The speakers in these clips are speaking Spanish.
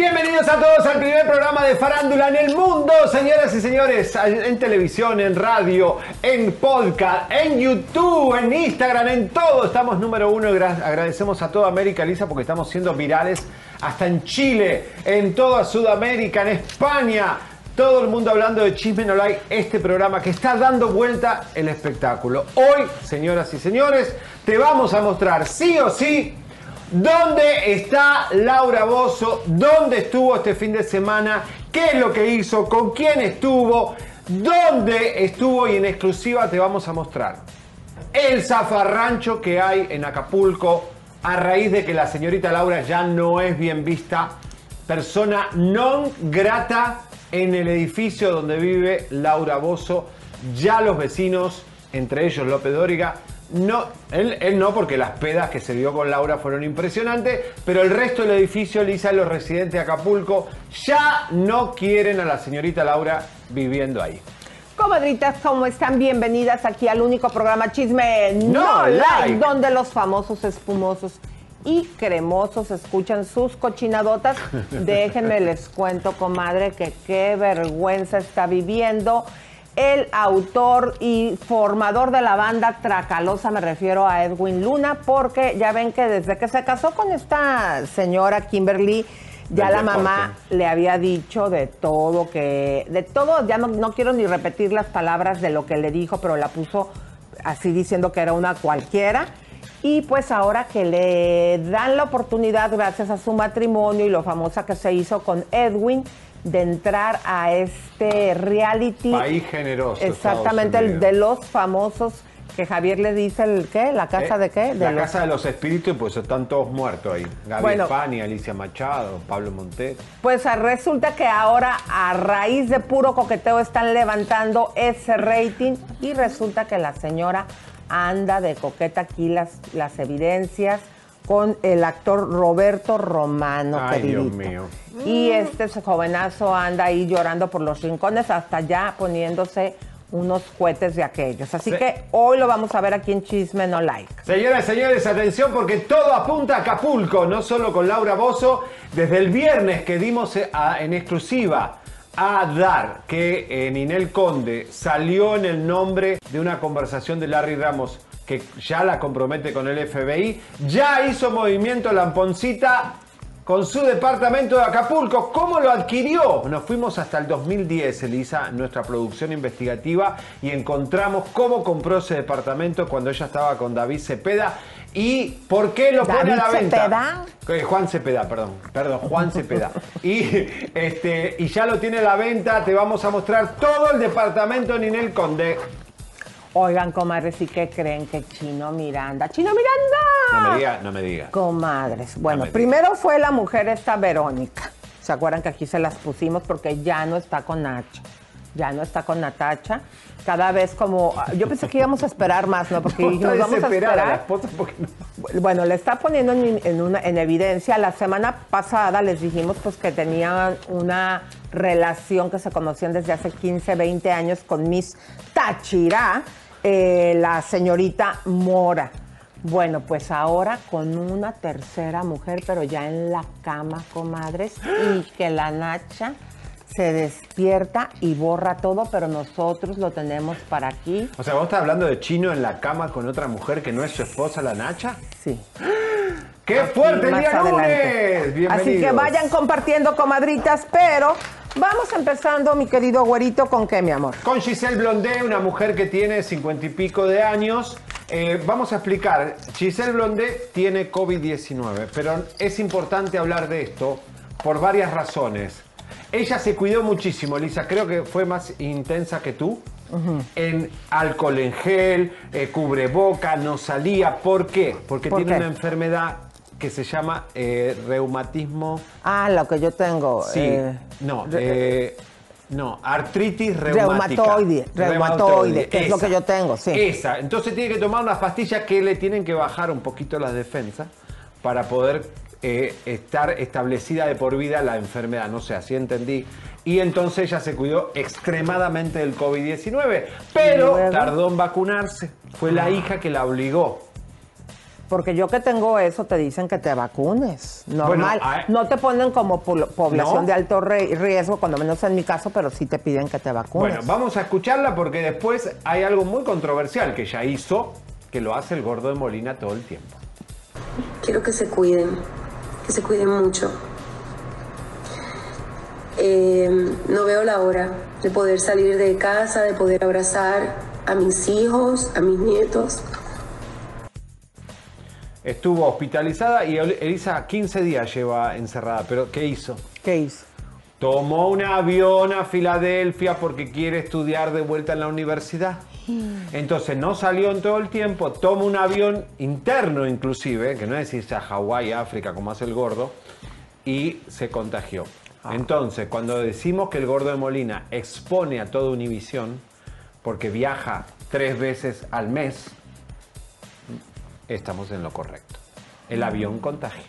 Bienvenidos a todos al primer programa de Farándula en el mundo, señoras y señores, en televisión, en radio, en podcast, en YouTube, en Instagram, en todo. Estamos número uno agradecemos a toda América, Lisa, porque estamos siendo virales hasta en Chile, en toda Sudamérica, en España. Todo el mundo hablando de Chisme No Like, este programa que está dando vuelta el espectáculo. Hoy, señoras y señores, te vamos a mostrar sí o sí ¿Dónde está Laura Bozo? ¿Dónde estuvo este fin de semana? ¿Qué es lo que hizo? ¿Con quién estuvo? ¿Dónde estuvo? Y en exclusiva te vamos a mostrar el zafarrancho que hay en Acapulco a raíz de que la señorita Laura ya no es bien vista, persona non grata en el edificio donde vive Laura Bozo. Ya los vecinos, entre ellos López Dóriga, no, él, no, porque las pedas que se dio con Laura fueron impresionantes, pero el resto del edificio, Lisa, los residentes de Acapulco, ya no quieren a la señorita Laura viviendo ahí. Comadritas, ¿cómo están? Bienvenidas aquí al único programa Chisme No, like, donde los famosos espumosos y cremosos escuchan sus cochinadotas. Déjenme les cuento, comadre, que qué vergüenza está viviendo el autor y formador de la banda Tracalosa, me refiero a Edwin Luna, porque ya ven que desde que se casó con esta señora Kimberly, ya la mamá le había dicho de todo que, de todo, ya no, no, quiero ni repetir las palabras de lo que le dijo, pero la puso así diciendo que era una cualquiera. Y pues ahora que le dan la oportunidad, gracias a su matrimonio y lo famosa que se hizo con Edwin, de entrar a este reality. País generoso. Exactamente, el de los famosos que Javier le dice el qué, la casa eh, de qué? la casa de los espíritus, pues están todos muertos ahí. Gaby bueno, Alicia Machado, Pablo Montes. Pues ah, resulta que ahora a raíz de puro coqueteo están levantando ese rating y resulta que la señora anda de coqueta aquí las, las evidencias con el actor Roberto Romano. Ay, Dios mío. Y este jovenazo anda ahí llorando por los rincones, hasta ya poniéndose unos cohetes de aquellos. Así que hoy lo vamos a ver aquí en Chisme No Like. Señoras y señores, atención porque todo apunta a Acapulco, no solo con Laura Bozo. Desde el viernes que dimos en exclusiva a dar que Ninel Conde salió en el nombre de una conversación de Larry Ramos que ya la compromete con el FBI, ya hizo movimiento Lamponcita con su departamento de Acapulco. ¿Cómo lo adquirió? Nos fuimos hasta el 2010, Elisa, nuestra producción investigativa, y encontramos cómo compró ese departamento cuando ella estaba con David Cepeda y por qué lo pone a la venta. Cepeda? Eh, Juan Cepeda, perdón, perdón, Juan Cepeda. y, este, y ya lo tiene a la venta, te vamos a mostrar todo el departamento en Ninel Conde. Oigan, comadres, ¿y qué creen que Chino Miranda? ¡Chino Miranda! No me diga, no me diga. Comadres. Bueno, primero fue la mujer esta Verónica. ¿Se acuerdan que aquí se las pusimos porque ya no está con Nacho? Ya no está con Natacha. Cada vez como. Yo pensé que íbamos a esperar más, ¿no? Porque nos vamos a esperar. Bueno, le está poniendo en, una, en evidencia. La semana pasada les dijimos pues que tenían una relación que se conocían desde hace 15, 20 años con Miss Tachira eh, la señorita Mora. Bueno, pues ahora con una tercera mujer, pero ya en la cama, comadres, y que la Nacha se despierta y borra todo, pero nosotros lo tenemos para aquí. O sea, ¿vos estás hablando de Chino en la cama con otra mujer que no es su esposa, la Nacha? Sí. ¡Qué fuerte el día lunes! Bienvenidos. Así que vayan compartiendo, comadritas, pero vamos empezando, mi querido güerito, ¿con qué, mi amor? Con Giselle Blondé, una mujer que tiene cincuenta y pico de años. Eh, vamos a explicar. Giselle Blondé tiene COVID-19, pero es importante hablar de esto por varias razones. Ella se cuidó muchísimo, Lisa. Creo que fue más intensa que tú. En alcohol en gel, eh, cubreboca, no salía. ¿Por qué? Porque ¿Por tiene qué? una enfermedad que se llama eh, reumatismo. Ah, lo que yo tengo. Sí, eh, no, eh, no, artritis reumática. Reumatoide, reumatoide, que es lo que yo tengo, sí. Esa, entonces tiene que tomar unas pastillas que le tienen que bajar un poquito las defensas para poder estar establecida de por vida la enfermedad, no sé, así entendí. Y entonces ella se cuidó extremadamente del COVID-19, pero tardó en vacunarse. Fue la hija que la obligó. Porque yo que tengo eso, te dicen que te vacunes. Normal. Bueno, ah, no te ponen como po- población ¿No? de alto riesgo, cuando menos en mi caso, pero sí te piden que te vacunes. Bueno, vamos a escucharla porque después hay algo muy controversial que ella hizo, que lo hace el gordo de Molina todo el tiempo. Quiero que se cuiden, que se cuiden mucho. Eh, no veo la hora de poder salir de casa, de poder abrazar a mis hijos, a mis nietos. Estuvo hospitalizada y El- Elisa 15 días lleva encerrada, pero ¿qué hizo? ¿Qué hizo? Tomó un avión a Filadelfia porque quiere estudiar de vuelta en la universidad. Entonces no salió en todo el tiempo, toma un avión interno inclusive, que no es irse a Hawái, África, como hace el gordo, y se contagió. Entonces, cuando decimos que el gordo de Molina expone a toda Univisión, porque viaja tres veces al mes, estamos en lo correcto. El avión contagia.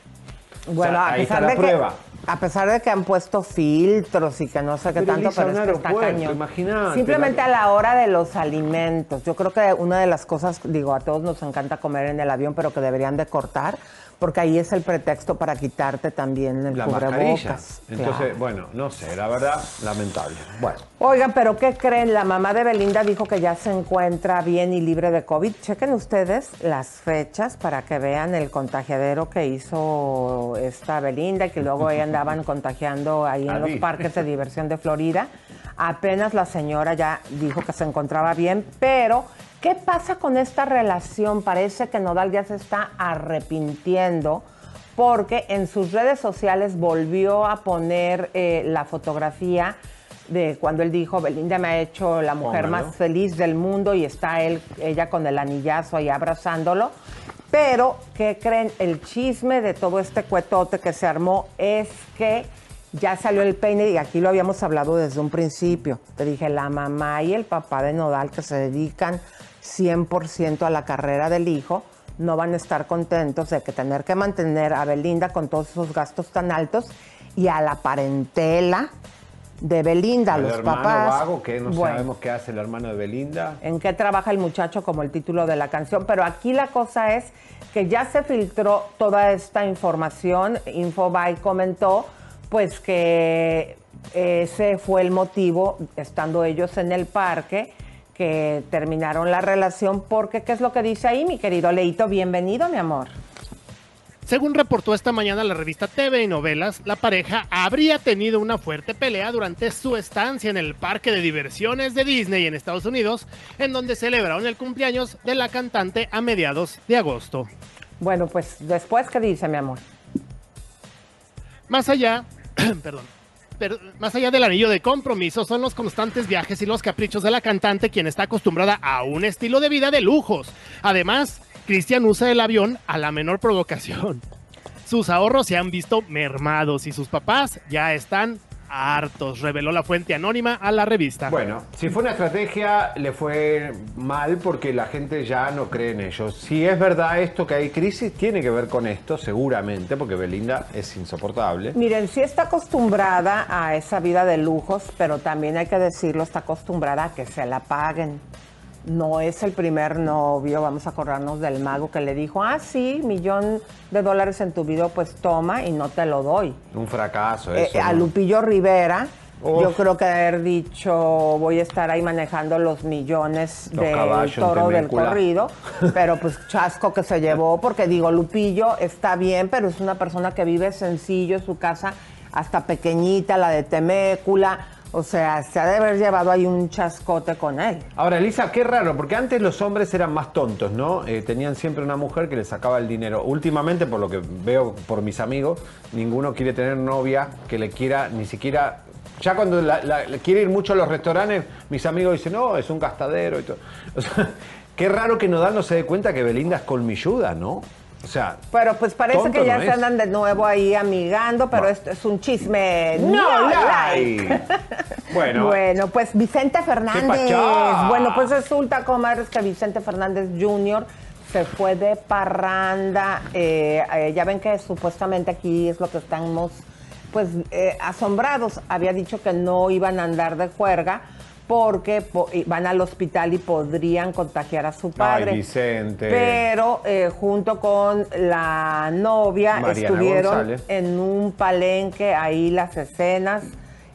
Bueno, sea, a, ahí está pesar la de que, a pesar de que han puesto filtros y que no sé qué Pero, tanto, pero es que está cañón. imagínate, Simplemente la- a la hora de los alimentos. Yo creo que una de las cosas, digo, a todos nos encanta comer en el avión, pero que deberían de cortar, porque ahí es el pretexto para quitarte también el la cubrebocas. Entonces, Claro. bueno, no sé, la verdad, lamentable. Bueno, Oigan, pero ¿qué creen? La mamá de Belinda dijo que ya se encuentra bien y libre de COVID. Chequen ustedes las fechas para que vean el contagiadero que hizo esta Belinda y que luego ahí andaban contagiando ahí en los parques de diversión de Florida. Apenas la señora ya dijo que se encontraba bien, pero ¿qué pasa con esta relación? Parece que Nodal ya se está arrepintiendo porque en sus redes sociales volvió a poner eh, la fotografía de cuando él dijo, Belinda me ha hecho la mujer Póngalo. más feliz del mundo y está él, ella con el anillazo ahí abrazándolo. Pero, ¿qué creen? El chisme de todo este cuetote que se armó es que ya salió el peine y aquí lo habíamos hablado desde un principio. Te dije, la mamá y el papá de Nodal que se dedican 100% a la carrera del hijo, no van a estar contentos de que tener que mantener a Belinda con todos esos gastos tan altos y a la parentela de Belinda, a los papás. vago, que no Bueno, sabemos qué hace el hermano de Belinda. en qué trabaja el muchacho como el título de la canción, pero aquí la cosa es que ya se filtró toda esta información, Infobae comentó pues que ese fue el motivo, estando ellos en el parque, que terminaron la relación, porque ¿qué es lo que dice ahí, mi querido Leito? Bienvenido, mi amor. Según reportó esta mañana la revista TV y Novelas, la pareja habría tenido una fuerte pelea durante su estancia en el parque de diversiones de Disney en Estados Unidos, en donde celebraron el cumpleaños de la cantante a mediados de agosto. Bueno, pues después, ¿qué dice, mi amor? Más allá, perdón, más allá del anillo de compromiso son los constantes viajes y los caprichos de la cantante, quien está acostumbrada a un estilo de vida de lujos. Además, Cristian usa el avión a la menor provocación. Sus ahorros se han visto mermados y sus papás ya están hartos, reveló la fuente anónima a la revista. Bueno, si fue una estrategia, le fue mal porque la gente ya no cree en ellos. Si es verdad esto que hay crisis, tiene que ver con esto, seguramente, porque Belinda es insoportable. Miren, sí está acostumbrada a esa vida de lujos, pero también hay que decirlo, está acostumbrada a que se la paguen. No es el primer novio, vamos a acordarnos del mago que le dijo, ah, sí, millón de dólares en tu video, pues toma y no te lo doy. Un fracaso Eh, eso. a ¿no? Lupillo Rivera, Uf. yo creo que haber dicho, voy a estar ahí manejando los millones Los del toro del corrido, pero pues chasco que se llevó, porque digo, Lupillo está bien, pero es una persona que vive sencillo, su casa hasta pequeñita, la de Temécula, o sea, se ha de haber llevado ahí un chascote con él. Ahora, Elisa, qué raro, porque antes los hombres eran más tontos, ¿no? Eh, tenían siempre una mujer que les sacaba el dinero. Últimamente, por lo que veo por mis amigos, ninguno quiere tener novia que le quiera ni siquiera. Ya cuando la- quiere ir mucho a los restaurantes, mis amigos dicen, no, es un gastadero y todo. Qué raro que Nodal no se dé cuenta que Belinda es colmilluda, ¿no? O sea, Pero pues parece que ya no se es. andan de nuevo ahí amigando, pero No. esto es un chisme. no like. like. Bueno, Bueno, pues Vicente Fernández. Bueno, pues resulta, comadres, que Vicente Fernández Jr. se fue de parranda. Eh, eh, ya ven que supuestamente aquí es lo que estamos, pues, eh, asombrados. Había dicho que no iban a andar de juerga porque po- van al hospital y podrían contagiar a su padre. Vicente. Pero eh, junto con la novia Mariana estuvieron González. en un palenque ahí las escenas.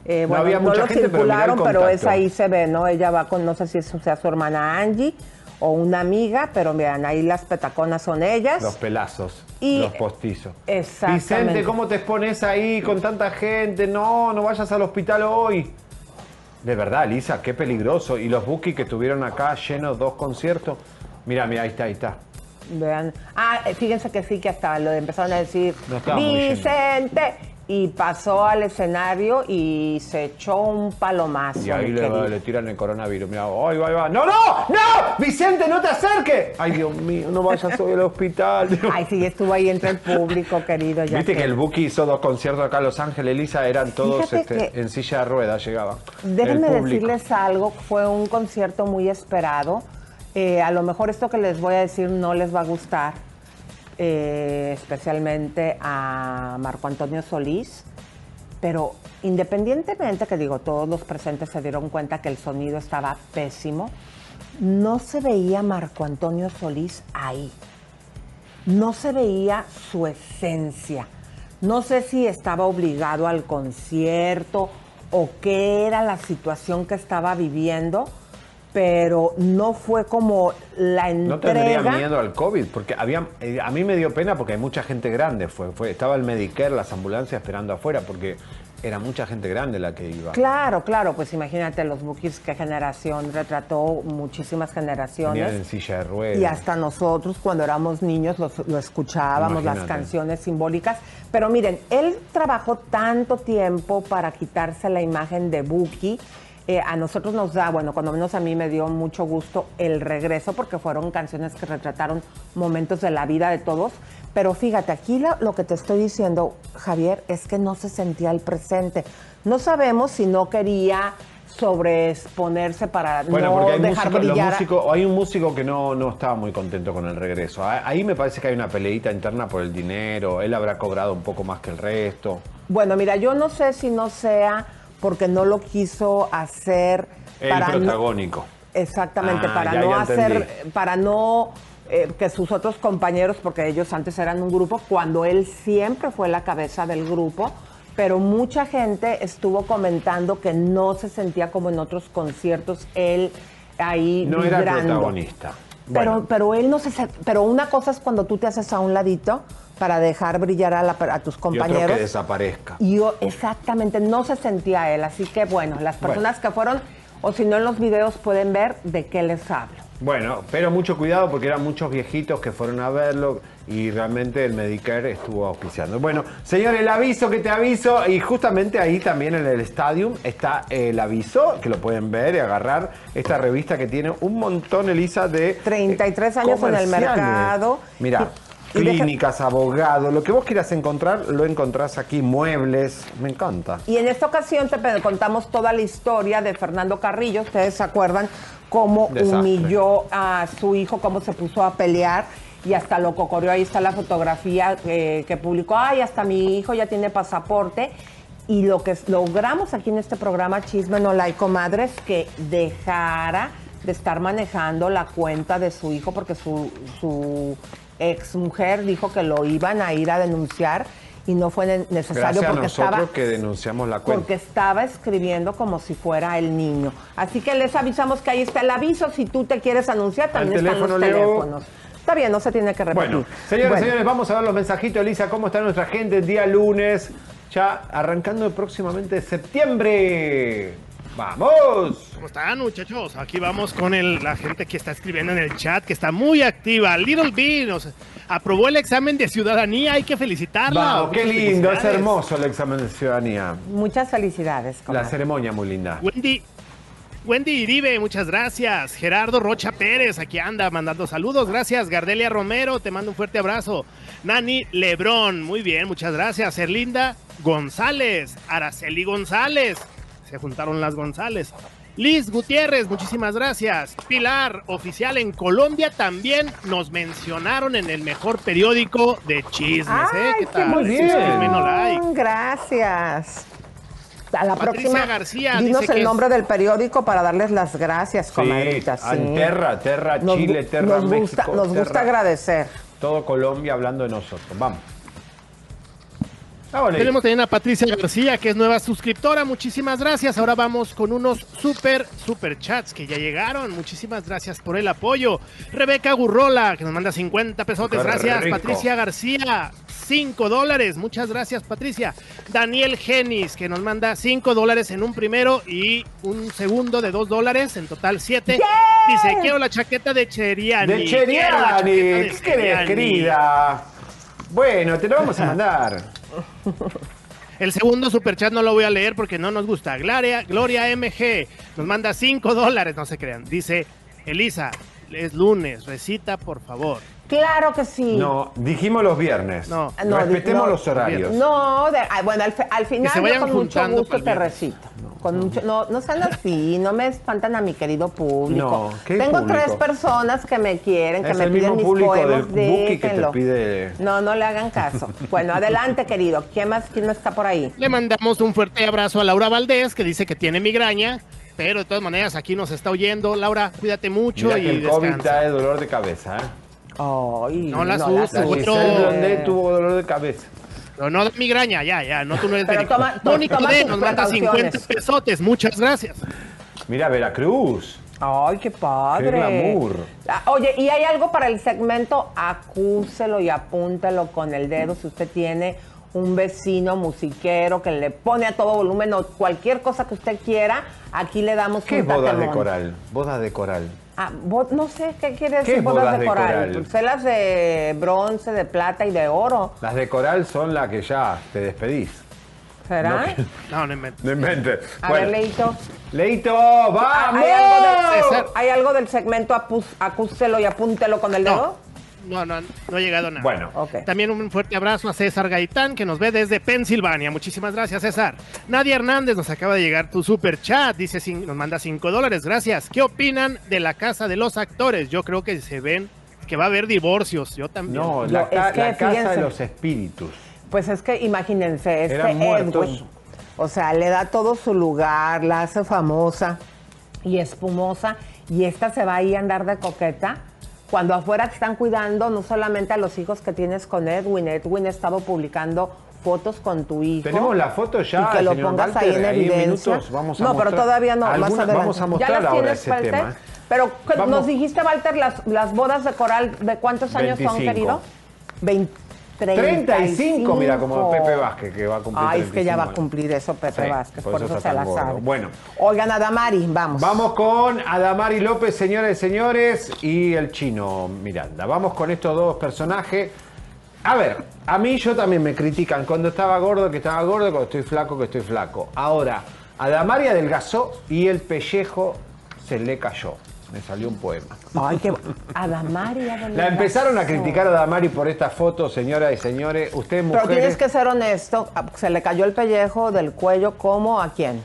Eh, No bueno, había no mucha lo gente, pero circularon, pero, es contacto. ahí se ve, ¿no? Ella va con, no sé si sea su hermana Angie o una amiga, pero vean, ahí las petaconas son ellas. Los pelazos, Y- los postizos. Exactamente. Vicente, ¿cómo te expones ahí con tanta gente? No, no vayas al hospital hoy. De verdad, Lisa, qué peligroso. Y los Buki que tuvieron acá llenos dos conciertos. Mira, mira, ahí está, ahí está. Vean. Ah, fíjense que sí, que hasta lo empezaron a decir, No. Vicente. Y pasó al escenario y se echó un palomazo. Y ahí le, tiran el coronavirus. Mira, ahí va, va. ¡No, no! ¡No! ¡Vicente, no te acerques! Ay, Dios mío, no vayas hoy al hospital. Ay, sí, estuvo ahí entre el público, querido. Ya Viste sé. que el Buki hizo dos conciertos acá en Los Ángeles, Lisa, eran todos este, en silla de ruedas, llegaban. Déjenme decirles algo, fue un concierto muy esperado. Eh, a lo mejor esto que les voy a decir no les va a gustar, eh, especialmente a Marco Antonio Solís, pero independientemente que digo, todos los presentes se dieron cuenta que el sonido estaba pésimo, no se veía Marco Antonio Solís ahí no se veía su esencia. No sé si estaba obligado al concierto o qué era la situación que estaba viviendo, pero no fue como la entrega. No tendría miedo al COVID, porque había, eh, a mí me dio pena porque hay mucha gente grande. Fue, fue, estaba el Medicare, las ambulancias esperando afuera, porque era mucha gente grande la que iba. Claro, claro, pues imagínate los bookies, qué generación, retrató muchísimas Venían en generaciones. silla de ruedas. Y hasta nosotros cuando éramos niños los- lo escuchábamos, las canciones simbólicas. Pero miren, él trabajó tanto tiempo para quitarse la imagen de Buki. Eh, a nosotros nos da, bueno, cuando menos a mí me dio mucho gusto el regreso porque fueron canciones que retrataron momentos de la vida de todos. Pero fíjate, aquí lo, lo que te estoy diciendo, Javier, es que no se sentía el presente. No sabemos si no quería sobreexponerse para Bueno, no porque hay, dejar brillar. hay un músico que no, no estaba muy contento con el regreso. Ah, Ahí me parece que hay una peleita interna por el dinero. Él habrá cobrado un poco más que el resto. Bueno, mira, yo no sé si no sea porque no lo quiso hacer El para no- protagónico. exactamente, Ah, para ya, no ya hacer, entendí. para no eh, que sus otros compañeros, porque ellos antes eran un grupo, cuando él siempre fue la cabeza del grupo, pero mucha gente estuvo comentando que no se sentía como en otros conciertos él ahí No era protagonista. Pero, Bueno. pero él no se pero una cosa es cuando tú te haces a un ladito para dejar brillar a, la- a tus Y otro compañeros. que desaparezca. Y yo exactamente no se sentía él, así que bueno, las personas que fueron, o si no en los videos pueden ver de qué les hablo. Bueno, pero mucho cuidado porque eran muchos viejitos que fueron a verlo y realmente el Medicare estuvo auspiciando. Bueno, señor, el aviso que te aviso y justamente ahí también en el Stadium está el aviso que lo pueden ver y agarrar esta revista que tiene un montón, Elisa, de 33 años en el mercado. Mira, clínicas, abogados, lo que vos quieras encontrar, lo encontrás aquí, muebles, me encanta. Y en esta ocasión te contamos toda la historia de Fernando Carrillo. Ustedes se acuerdan cómo Desastre. humilló a su hijo, cómo se puso a pelear y hasta lo cocorrió. Ahí está la fotografía eh, que publicó. Ay, hasta mi hijo ya tiene pasaporte. Y lo que logramos aquí en este programa Chisme No Like Comadres que dejara de estar manejando la cuenta de su hijo porque su, su ex mujer dijo que lo iban a ir a denunciar y no fue ne- necesario Gracias a porque nosotros estaba que denunciamos la cuenta. porque estaba escribiendo como si fuera el niño. Así que les avisamos que ahí está el aviso. Si tú te quieres anunciar, también están los Leo. teléfonos. Está bien, no se tiene que repetir. Bueno, señores, Bueno, señores, vamos a ver los mensajitos. Elisa, ¿cómo está nuestra gente el día lunes? Ya arrancando próximamente septiembre. ¡Vamos! ¿Cómo están, muchachos? Aquí vamos con el- la gente que está escribiendo en el chat, que está muy activa. Little B nos aprobó el examen de ciudadanía, hay que felicitarla. Vamos, qué lindo, es hermoso el examen de ciudadanía. Muchas felicidades. La comadre. ceremonia muy linda. Wendy, Wendy Iribe, muchas gracias. Gerardo Rocha Pérez, aquí anda mandando saludos. Gracias. Gardelia Romero, te mando un fuerte abrazo. Nani Lebrón, muy bien, muchas gracias. Erlinda González, Araceli González, se juntaron las González. Liz Gutiérrez, muchísimas gracias. Pilar, oficial en Colombia, también nos mencionaron en el mejor periódico de chismes. ¿eh? Ay, ¿Qué qué tal? muy bien. Chisme no like. Gracias. A la Patricia próxima, García dinos dice el que es- nombre del periódico para darles las gracias, comadrita. Sí, Terra, Terra, Nos Chile, Terra, nos gusta, México. Nos gusta Terra- agradecer. Todo Colombia hablando de nosotros. Vamos. Vámonos. Tenemos también a Patricia García, que es nueva suscriptora. Muchísimas gracias. Ahora vamos con unos super, super chats que ya llegaron. Muchísimas gracias por el apoyo. Rebeca Gurrola, que nos manda 50 pesotes. Gracias. rico. Patricia García, 5 dólares. Muchas gracias, Patricia. Daniel Genis, que nos manda 5 dólares en un primero y un segundo de 2 dólares. En total 7. Dice, quiero la chaqueta de Cheriani. De Cheriani. ¿Qué querés, Cheriani". querida? Bueno, te lo vamos a mandar. El segundo superchat no lo voy a leer porque no nos gusta. Gloria, Gloria MG nos manda 5 dólares, no se crean. Dice, Elisa, es lunes, recita por favor. Claro que sí. No, dijimos los viernes. No. No, Respetemos no, los horarios. No, de- ah, bueno, al, al final se yo con mucho gusto te recito. Con mucho, no, no sean así, no me espantan a mi querido público. No, ¿qué Tengo público? tres personas que me quieren, que Es me el piden mismo mis público poemas, que te pide- No, no le hagan caso. Bueno, adelante, querido. ¿Quién más, quién más está por ahí? Le mandamos un fuerte abrazo a Laura Valdés, que dice que tiene migraña, pero de todas maneras aquí nos está oyendo. Laura, cuídate mucho Mira y que el COVID descansa. trae dolor de cabeza, ¿eh? Ay, No la la asustes, La. Blondet tuvo dolor de cabeza. Pero no de migraña, ya, ya, no tú no eres Pero médico. toma- to- Mónica toma D nos manda 50 precauciones. pesotes, muchas gracias. Mira, Veracruz. Ay, qué padre. Qué glamour. Ah, Oye, ¿y hay algo para el segmento? Acúselo y apúntelo con el dedo si usted tiene un vecino musiquero que le pone a todo volumen o cualquier cosa que usted quiera, aquí le damos ¿Qué un es bodas de coral? Bodas de coral. Ah, no sé qué quiere ¿Qué decir es bodas, bodas de, de coral. coral? Sé las de bronce, de plata y de oro. Las de coral son las que ya te despedís. ¿Será? No, no inventes. No inventes. A Bueno, ver, Leito. Leito, Ah, ¡vamos! ¿Hay algo, del. ¿Hay algo del segmento acúselo y apúntelo con el dedo? No, no, no, no ha llegado nada. Bueno. Ok. También un fuerte abrazo a César Gaitán, que nos ve desde Pensilvania. Muchísimas gracias, César. Nadia Hernández nos acaba de llegar tu super chat. Dice, nos manda 5 dólares. Gracias. ¿Qué opinan de la casa de los actores? Yo creo que se ven que va a haber divorcios. Yo también. No, la, ca- es que la casa fíjense. de los espíritus. Pues es que imagínense, este Eran. Edwin, o sea, le da todo su lugar, la hace famosa y espumosa, y esta se va ahí a andar de coqueta. Cuando afuera te están cuidando no solamente a los hijos que tienes con Edwin, Edwin ha estado publicando fotos con tu hijo. Tenemos la foto ya, Y que lo señor pongas Walter, ahí en evidencia. minutos vamos a no, pero todavía no, más alguna- adelante. vamos a mostrar ¿Ya las ahora tienes, ese Walter? tema. Pero ¿qué- Vamos. nos dijiste, Walter, las, las bodas de coral, ¿de cuántos años son, 25. querido? 20. 35, mira, como Pepe Vázquez, que va a cumplir Ay, es que ya va a 35 cumplir eso Pepe Sí, Vázquez, por por, eso se la gordo. sabe. Bueno. Oigan, Adamari, vamos. Vamos con Adamari López, señoras y señores, y el chino Miranda. Vamos con estos dos personajes. A ver, a mí yo también me critican cuando estaba gordo, que estaba gordo, cuando estoy flaco, que estoy flaco. Ahora, Adamari adelgazó y el pellejo se le cayó. Me salió un poema. Ay, qué... Adamari, Adamari. La empezaron a criticar a Adamari por esta foto, señoras y señores. Ustedes Pero mujeres, tienes que ser honesto, se le cayó el pellejo del cuello, ¿cómo? ¿A quién?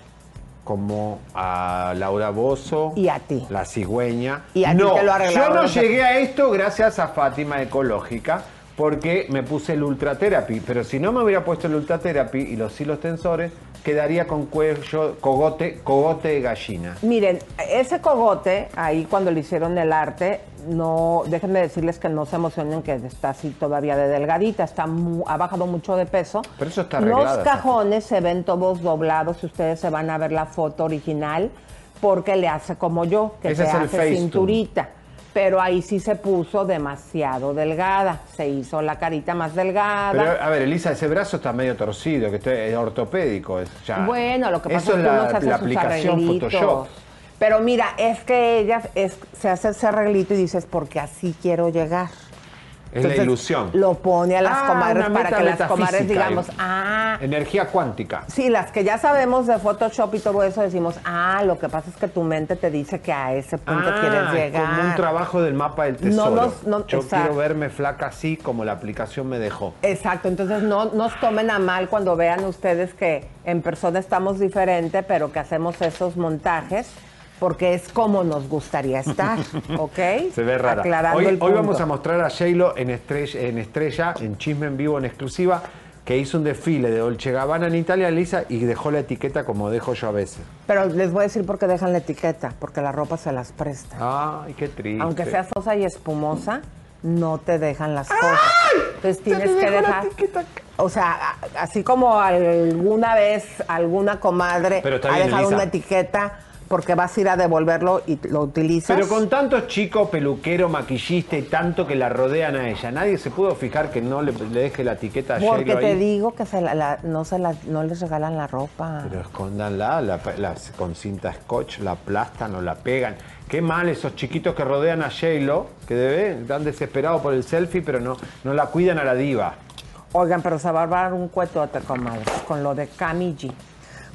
como a Laura Bozo. Y a ti. La cigüeña. Y a ti no, te lo yo arreglaron no los- llegué a esto gracias a Fátima Ecológica, porque me puse el Ultra Therapy. Pero si no me hubiera puesto el Ultra Therapy y los hilos tensores, quedaría con cuello, cogote, cogote de gallina. Miren, ese cogote, ahí cuando le hicieron el arte, no, déjenme decirles que no se emocionen que está así todavía de delgadita, está mu- ha bajado mucho de peso. Pero eso está Los arreglado, esa cajones se ven todos doblados, si ustedes se van a ver la foto original, porque le hace como yo, que se hace cinturita. Pero ahí sí se puso demasiado delgada, se hizo la carita más delgada. Pero a ver, Elisa, ese brazo está medio torcido, que esto es ortopédico. Es ya. Bueno, lo que pasa Eso es que uno la, se hace la sus aplicación arreglitos. Photoshop. Pero mira, es que ella es- se hace ese arreglito y dices, porque así quiero llegar. Es la ilusión. Lo pone a las Ah, comadres para que las comadres digamos, eh. ah, Energía cuántica. sí, las que ya sabemos de Photoshop y todo eso decimos, ah, lo que pasa es que tu mente te dice que a ese punto Ah, quieres es llegar. como un trabajo del mapa del No tesoro. nos- no- Yo exacto. quiero verme flaca así como la aplicación me dejó. Exacto, entonces no nos tomen a mal cuando vean ustedes que en persona estamos diferente, pero que hacemos esos montajes porque es como nos gustaría estar, ¿ok? Se ve rara. Aclarando Hoy, el hoy punto. vamos a mostrar a J-Lo en estrella, en estrella, en Chisme en Vivo, en exclusiva, que hizo un desfile de Dolce Gabbana en Italia, Lisa, y dejó la etiqueta como dejo yo a veces. Pero les voy a decir por qué dejan la etiqueta, porque la ropa se las presta. Ay, qué triste. Aunque sea sosa y espumosa, no te dejan las cosas. Entonces tienes que la dejar. O sea, así como alguna vez alguna comadre Pero ha dejado una etiqueta porque vas a ir a devolverlo y lo utilizas. Pero con tantos chicos, peluquero, maquillista y tanto que la rodean a ella, nadie se pudo fijar que no le, le deje la etiqueta a Porque te ahí. digo que se la- la- no, se la- no les regalan la ropa. Pero escóndanla, la, la- con cinta scotch, la aplastan o la pegan. Qué mal esos chiquitos que rodean a J-Lo, que debe, están desesperados por el selfie, pero no, no la cuidan a la diva. Oigan, pero se va a armar un cuetote, con lo de Cami G.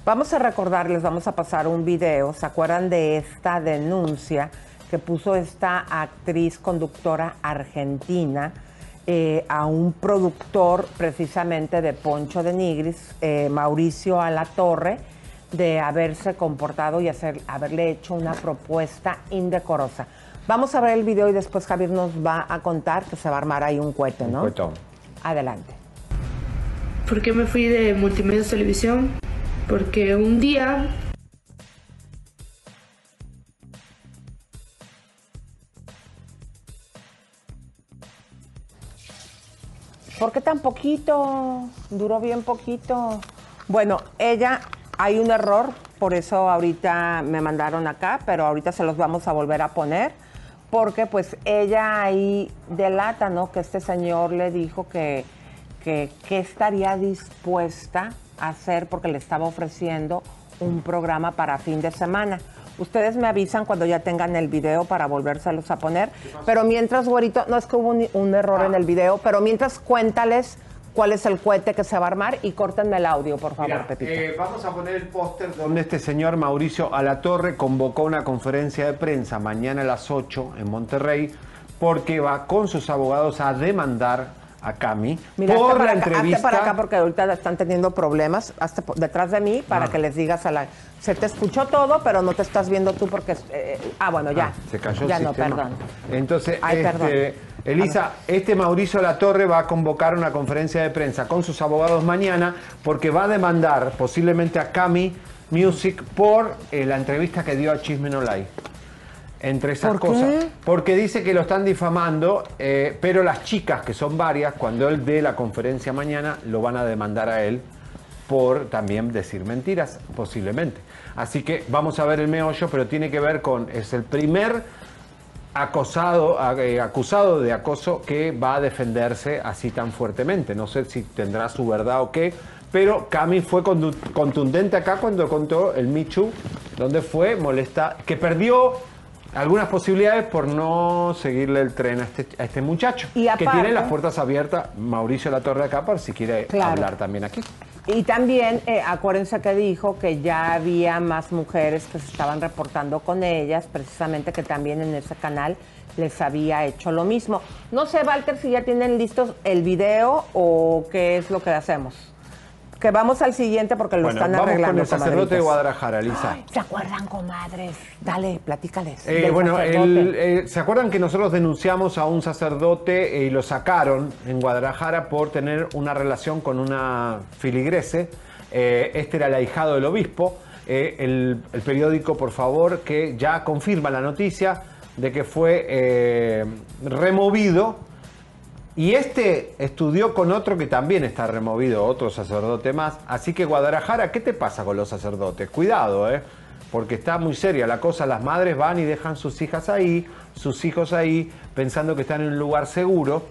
Vamos a recordarles, vamos a pasar un video. ¿Se acuerdan de esta denuncia que puso esta actriz conductora argentina eh, a un productor precisamente de Poncho de Nigris, eh, Mauricio Alatorre, de haberse comportado y hacer, haberle hecho una propuesta indecorosa? Vamos a ver el video y después Javier nos va a contar que se va a armar ahí un cohete, ¿no? Cuetón. Adelante. ¿Por qué me fui de multimedia televisión? Porque un día ¿Por qué tan poquito? Duró bien poquito. Bueno, ella, hay un error, por eso ahorita me mandaron acá, pero ahorita se los vamos a volver a poner, porque pues ella ahí delata, ¿no? Que este señor le dijo que, que, que estaría dispuesta hacer porque le estaba ofreciendo un programa para fin de semana. Ustedes me avisan cuando ya tengan el video para volvérselos a poner. Pero mientras, güerito, no es que hubo un, un error en el video, pero mientras cuéntales cuál es el cohete que se va a armar y córtenme el audio, por favor, Mira, Pepito. eh, vamos a poner el póster donde este señor Mauricio Alatorre convocó una conferencia de prensa mañana a las 8 en Monterrey porque va con sus abogados a demandar a Cami Mira, por hazte la para, acá, hazte entrevista. para acá porque ahorita están teniendo problemas. Po- detrás de mí para Ah. que les digas a la... Se te escuchó todo, pero no te estás viendo tú porque... eh, ah, bueno, ya. Ah, se cayó Ya el no, sistema. perdón. Entonces, Ay, perdón. este, Elisa, este Mauricio Latorre va a convocar una conferencia de prensa con sus abogados mañana porque va a demandar posiblemente a Cami Music por eh, la entrevista que dio a Chisme No Lie. Entre esas ¿Por qué? cosas. Porque dice que lo están difamando, eh, pero las chicas, que son varias, cuando él dé la conferencia mañana, lo van a demandar a él por también decir mentiras, posiblemente. Así que vamos a ver el meollo, pero tiene que ver con, es el primer acosado, eh, acusado de acoso que va a defenderse así tan fuertemente. No sé si tendrá su verdad o qué, pero Cami fue contundente acá cuando contó el Michu, donde fue molesta, que perdió algunas posibilidades por no seguirle el tren a este, a este muchacho, Y que tiene las puertas abiertas, Mauricio Latorre acá, por si quiere Claro. hablar también aquí. Y también, eh, acuérdense que dijo que ya había más mujeres que se estaban reportando con ellas, precisamente que también en ese canal les había hecho lo mismo. No sé, Walter, si ya tienen listos el video o qué es lo que hacemos. Que vamos al siguiente porque lo Bueno, están vamos arreglando. con el sacerdote de. Guadalajara, Lisa. ¿Se acuerdan, comadres? Dale, platícales. Eh, bueno, el, eh, ¿se acuerdan que nosotros denunciamos a un sacerdote eh, y lo sacaron en Guadalajara por tener una relación con una filigrese? Eh, este era el ahijado del obispo. Eh, el, el periódico, por favor, que ya confirma la noticia de que fue eh, removido. Y este estudió con otro que también está removido, otro sacerdote más. Así que Guadalajara, ¿qué te pasa con los sacerdotes? Cuidado, ¿eh? Porque está muy seria la cosa. Las madres van y dejan sus hijas ahí, sus hijos ahí, pensando que están en un lugar seguro.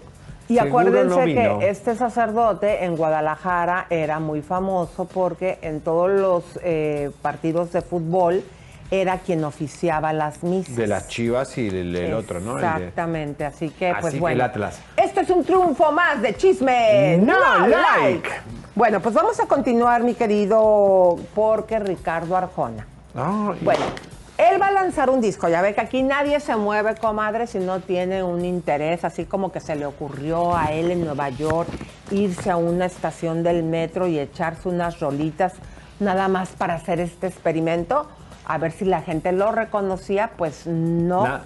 Y Seguro acuérdense no que este sacerdote en Guadalajara era muy famoso porque en todos los eh, partidos de fútbol era quien oficiaba las misas. De las chivas y el, el otro, ¿no? De- Exactamente, así que Así pues que bueno. el Atlas. Esto es un triunfo más de chisme. No No, like. like. Bueno, pues vamos a continuar, mi querido, porque Ricardo Arjona. Ay, Bueno, él va a lanzar un disco. Ya ve que aquí nadie se mueve, comadre, si no tiene un interés, así como que se le ocurrió a él en Nueva York irse a una estación del metro y echarse unas rolitas nada más para hacer este experimento. A ver si la gente lo reconocía, pues no. Na-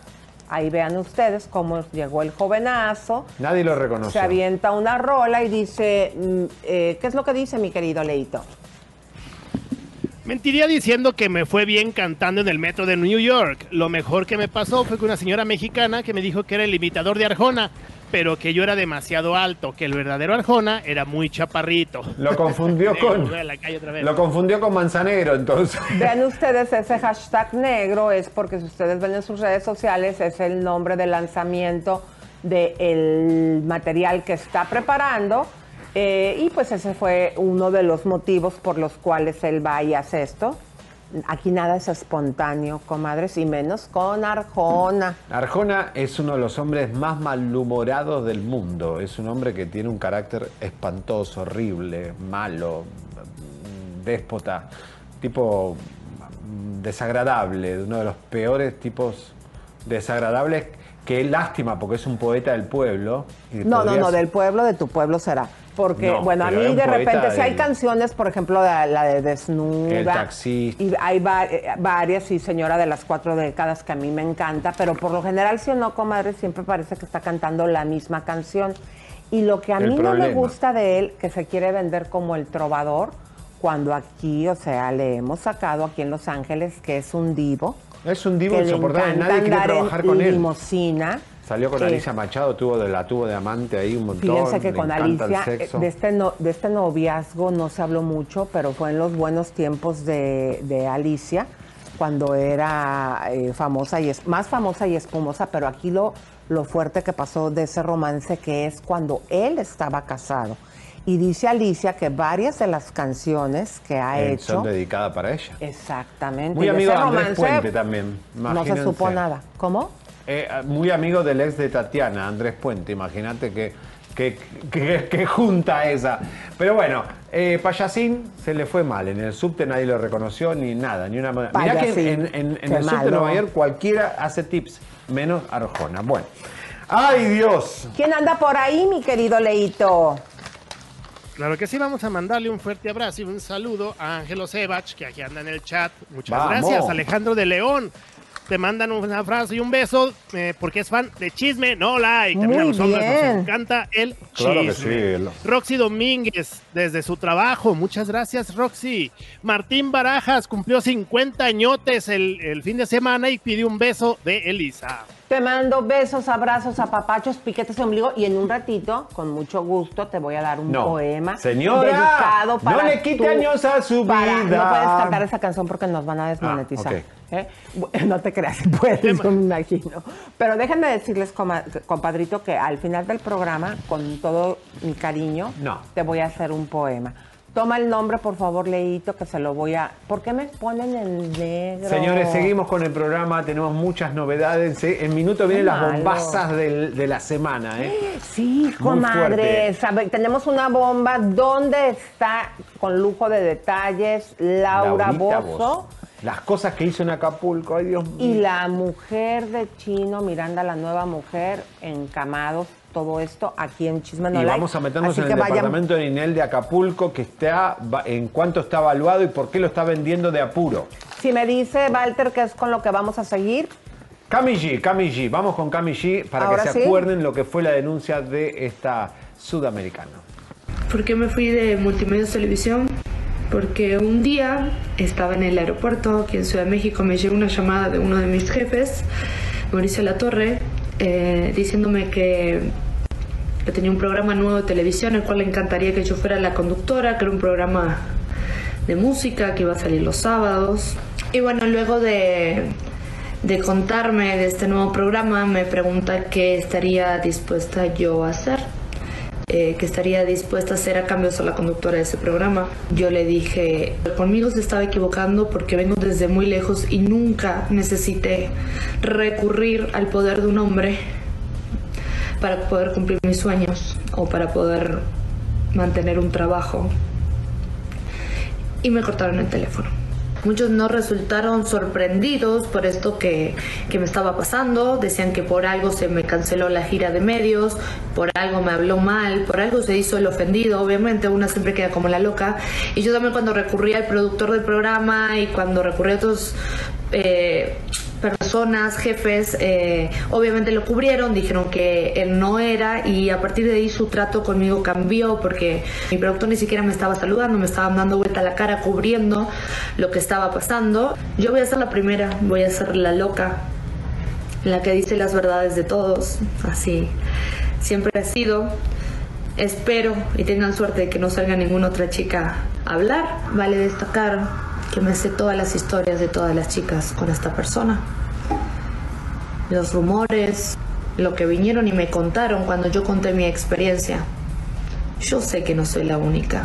Ahí vean ustedes cómo llegó el jovenazo. Nadie lo reconoció. Se avienta una rola y dice, mm, eh, ¿qué es lo que dice mi querido Leito? Mentiría diciendo que me fue bien cantando en el metro de New York. Lo mejor que me pasó fue que una señora mexicana que me dijo que era el imitador de Arjona, pero que yo era demasiado alto, que el verdadero Arjona era muy chaparrito. Lo confundió Negro, con. Lo confundió con Manzanero, entonces. Vean ustedes ese hashtag negro, es porque si ustedes ven en sus redes sociales, es el nombre de lanzamiento del material que está preparando. eh, y pues ese fue uno de los motivos por los cuales él va y hace esto. Aquí nada es espontáneo, comadres, y menos con Arjona. Arjona es uno de los hombres más malhumorados del mundo. Es un hombre que tiene un carácter espantoso, horrible, malo, déspota, tipo mm, desagradable, uno de los peores tipos desagradables. Que lástima, porque es un poeta del pueblo. y No, no, no, del pueblo de tu pueblo será. Porque, No, bueno, a mí de repente, si hay canciones, por ejemplo, la, la de Desnuda. El. Y hay va- eh, varias, y Señora de las Cuatro Décadas, que a mí me encanta, pero por lo general, si o no, comadre, siempre parece que está cantando la misma canción. Y lo que a El mí no me gusta de él, que se quiere vender como el trovador, cuando aquí, o sea, le hemos sacado aquí en Los Ángeles que es un divo. Es un divo insoportable, nadie quiere trabajar en con él. limosina. Salió con Alicia Machado, tuvo de, la tuvo de amante ahí un montón. Fíjense que le con Alicia, eh, de este, no- de este noviazgo no se habló mucho, pero fue en los buenos tiempos de, de Alicia, cuando era eh, famosa y es más famosa y espumosa, pero aquí lo, lo fuerte que pasó de ese romance que es cuando él estaba casado. Y dice Alicia que varias de las canciones que ha Eh, hecho... Son dedicadas para ella. Exactamente. Muy y amigo de Andrés Puente también. No se supo nada. ¿Cómo? Eh, muy amigo del ex de Tatiana, Andrés Puente. Imagínate que, que, que- que junta esa. Pero bueno, eh, Payasín se le fue mal. En el subte nadie lo reconoció ni nada, ni una moneda. Mirá que en, en- en qué el subte de. Nueva York cualquiera hace tips, menos Arjona. Bueno. ¡Ay, Dios! ¿Quién anda por ahí, mi querido Leito? Claro que sí, vamos a mandarle un fuerte abrazo y un saludo a Ángelo Sebach, que aquí anda en el chat. Muchas Vamos. gracias, Alejandro de León. Te mandan un abrazo y un beso eh, porque es fan de Chisme No Like. También a Muy los hombres bien. nos encanta el Claro que chisme. sí, Roxy Domínguez, desde su trabajo. Muchas gracias, Roxy. Martín Barajas cumplió 50 añotes el, el fin de semana y pidió un beso de Elisa. Te mando besos, abrazos, apapachos, piquetes de ombligo y en un ratito, con mucho gusto, te voy a dar un No. poema Señora, dedicado no para le quite años a su para- vida. No puedes cantar esa canción porque nos van a desmonetizar. Ah, ok. ¿eh? No te creas, puedes, yo me imagino. Pero déjenme decirles, coma- compadrito, que al final del programa, con todo mi cariño, No. te voy a hacer un poema. Toma el nombre, por favor, Leito, que se lo voy a... ¿Por qué me ponen en negro? Señores, seguimos con el programa, tenemos muchas novedades. ¿eh? En minuto vienen las bombazas del- de la semana. ¿eh? Sí, comadre. sabe- tenemos una bomba. ¿Dónde está, con lujo de detalles, Laura Laurita Bozo? Las cosas que hizo en Acapulco, ay Dios mío. Y la mujer de Chino, Miranda, la nueva mujer, encamados todo esto aquí en Chisme No Y Like. vamos a meternos Así en el vayan- departamento de Ninel de Acapulco, que está, en cuánto está evaluado y por qué lo está vendiendo de apuro. Si me dice Walter que es con lo que vamos a seguir, Cami G, Cami G, vamos con Cami G para Ahora que se sí. acuerden lo que fue la denuncia de esta sudamericana. ¿Por qué me fui de Multimedios Televisión? Porque un día estaba en el aeropuerto aquí en Ciudad de México, me llegó una llamada de uno de mis jefes, Mauricio Latorre, eh, diciéndome que, que tenía un programa nuevo de televisión, el cual le encantaría que yo fuera la conductora, que era un programa de música que iba a salir los sábados. Y bueno, luego de, de contarme de este nuevo programa, me pregunta qué estaría dispuesta yo a hacer eh, que estaría dispuesta a hacer a cambio de ser la conductora de ese programa. Yo le dije, conmigo se estaba equivocando porque vengo desde muy lejos y nunca necesité recurrir al poder de un hombre para poder cumplir mis sueños o para poder mantener un trabajo. Y me cortaron el teléfono. Muchos no resultaron sorprendidos por esto que, que me estaba pasando. Decían que por algo se me canceló la gira de medios, por algo me habló mal, por algo se hizo el ofendido. Obviamente una siempre queda como la loca. Y yo también cuando recurrí al productor del programa y cuando recurrí a otros eh, personas, jefes, eh, obviamente lo cubrieron, dijeron que él no era y a partir de ahí su trato conmigo cambió porque mi productor ni siquiera me estaba saludando, me estaban dando vuelta la cara cubriendo lo que estaba pasando. Yo voy a ser la primera, voy a ser la loca, la que dice las verdades de todos, así siempre ha sido. Espero y tengan suerte de que no salga ninguna otra chica a hablar. Vale destacar que me sé todas las historias de todas las chicas con esta persona. Los rumores, lo que vinieron y me contaron cuando yo conté mi experiencia. Yo sé que no soy la única.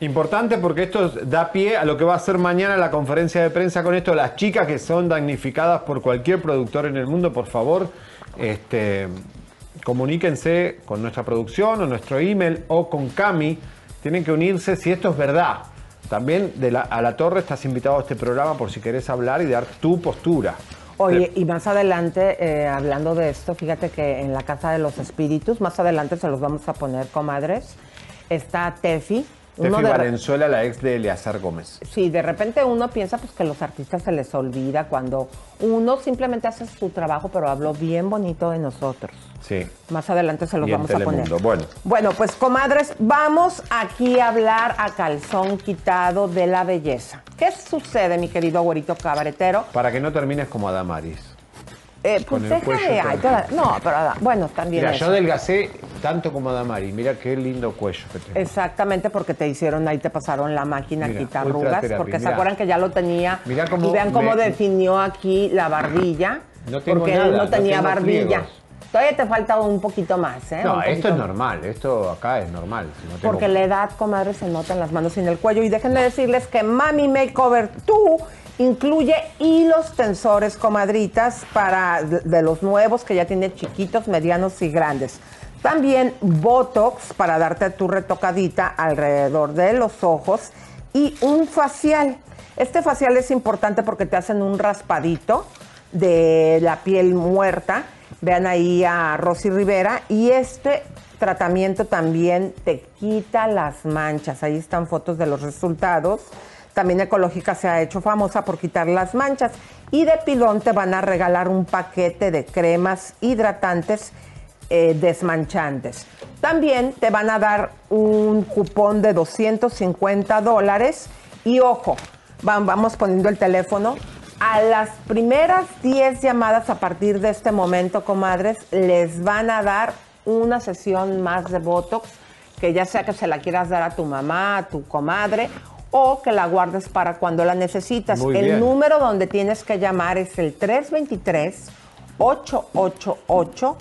Importante porque esto da pie a lo que va a ser mañana la conferencia de prensa con esto. Las chicas que son damnificadas por cualquier productor en el mundo, por favor, este, comuníquense con nuestra producción o nuestro email o con Cami. Tienen que unirse si esto es verdad. También de la- a la torre estás invitado a este programa por si querés hablar y dar tu postura. Oye, y más adelante, eh, hablando de esto, fíjate que en la Casa de los Espíritus, más adelante se los vamos a poner, comadres, está Tefi. Tefi uno de- Valenzuela, la ex de Eleazar Gómez. Sí, de repente uno piensa pues que los artistas se les olvida cuando uno simplemente hace su trabajo, pero habló bien bonito de nosotros. Sí. Más adelante se los Y vamos a poner. Bueno. Bueno, pues comadres, vamos aquí a hablar a calzón quitado de la belleza. ¿Qué sucede, mi querido güerito cabaretero? Para que no termines como Adamaris. Eh, pues deja de... ay, todo. toda- no, pero ah, bueno, también Mira, eso. yo adelgacé tanto como Adamari. Mira qué lindo cuello que tengo. Exactamente, porque te hicieron ahí, te pasaron la máquina Mira, quita arrugas, porque se acuerdan que ya lo tenía. Mira cómo y vean cómo me- definió aquí la barbilla. No tengo porque él nada, no no tenía tengo barbilla. pliegos. Todavía te falta un poquito más, ¿eh? No, esto es normal. Esto acá es normal. no tengo- Porque la edad, comadre, se nota en las manos y en el cuello. Y déjenme decirles que Mami Makeover 2 incluye hilos tensores, comadritas, para de los nuevos que ya tiene chiquitos, medianos y grandes. También Botox para darte tu retocadita alrededor de los ojos y un facial. Este facial es importante porque te hacen un raspadito de la piel muerta. Vean ahí a Rosy Rivera. Y este tratamiento también te quita las manchas. Ahí están fotos de los resultados. También Ecológica se ha hecho famosa por quitar las manchas. Y de pilón te van a regalar un paquete de cremas hidratantes eh, desmanchantes. También te van a dar un cupón de 250 dólares. Y ojo, va- vamos poniendo el teléfono. A las primeras 10 llamadas a partir de este momento, comadres, les van a dar una sesión más de Botox, que ya sea que se la quieras dar a tu mamá, a tu comadre, o que la guardes para cuando la necesitas. Muy el bien. número donde tienes que llamar es el 323 888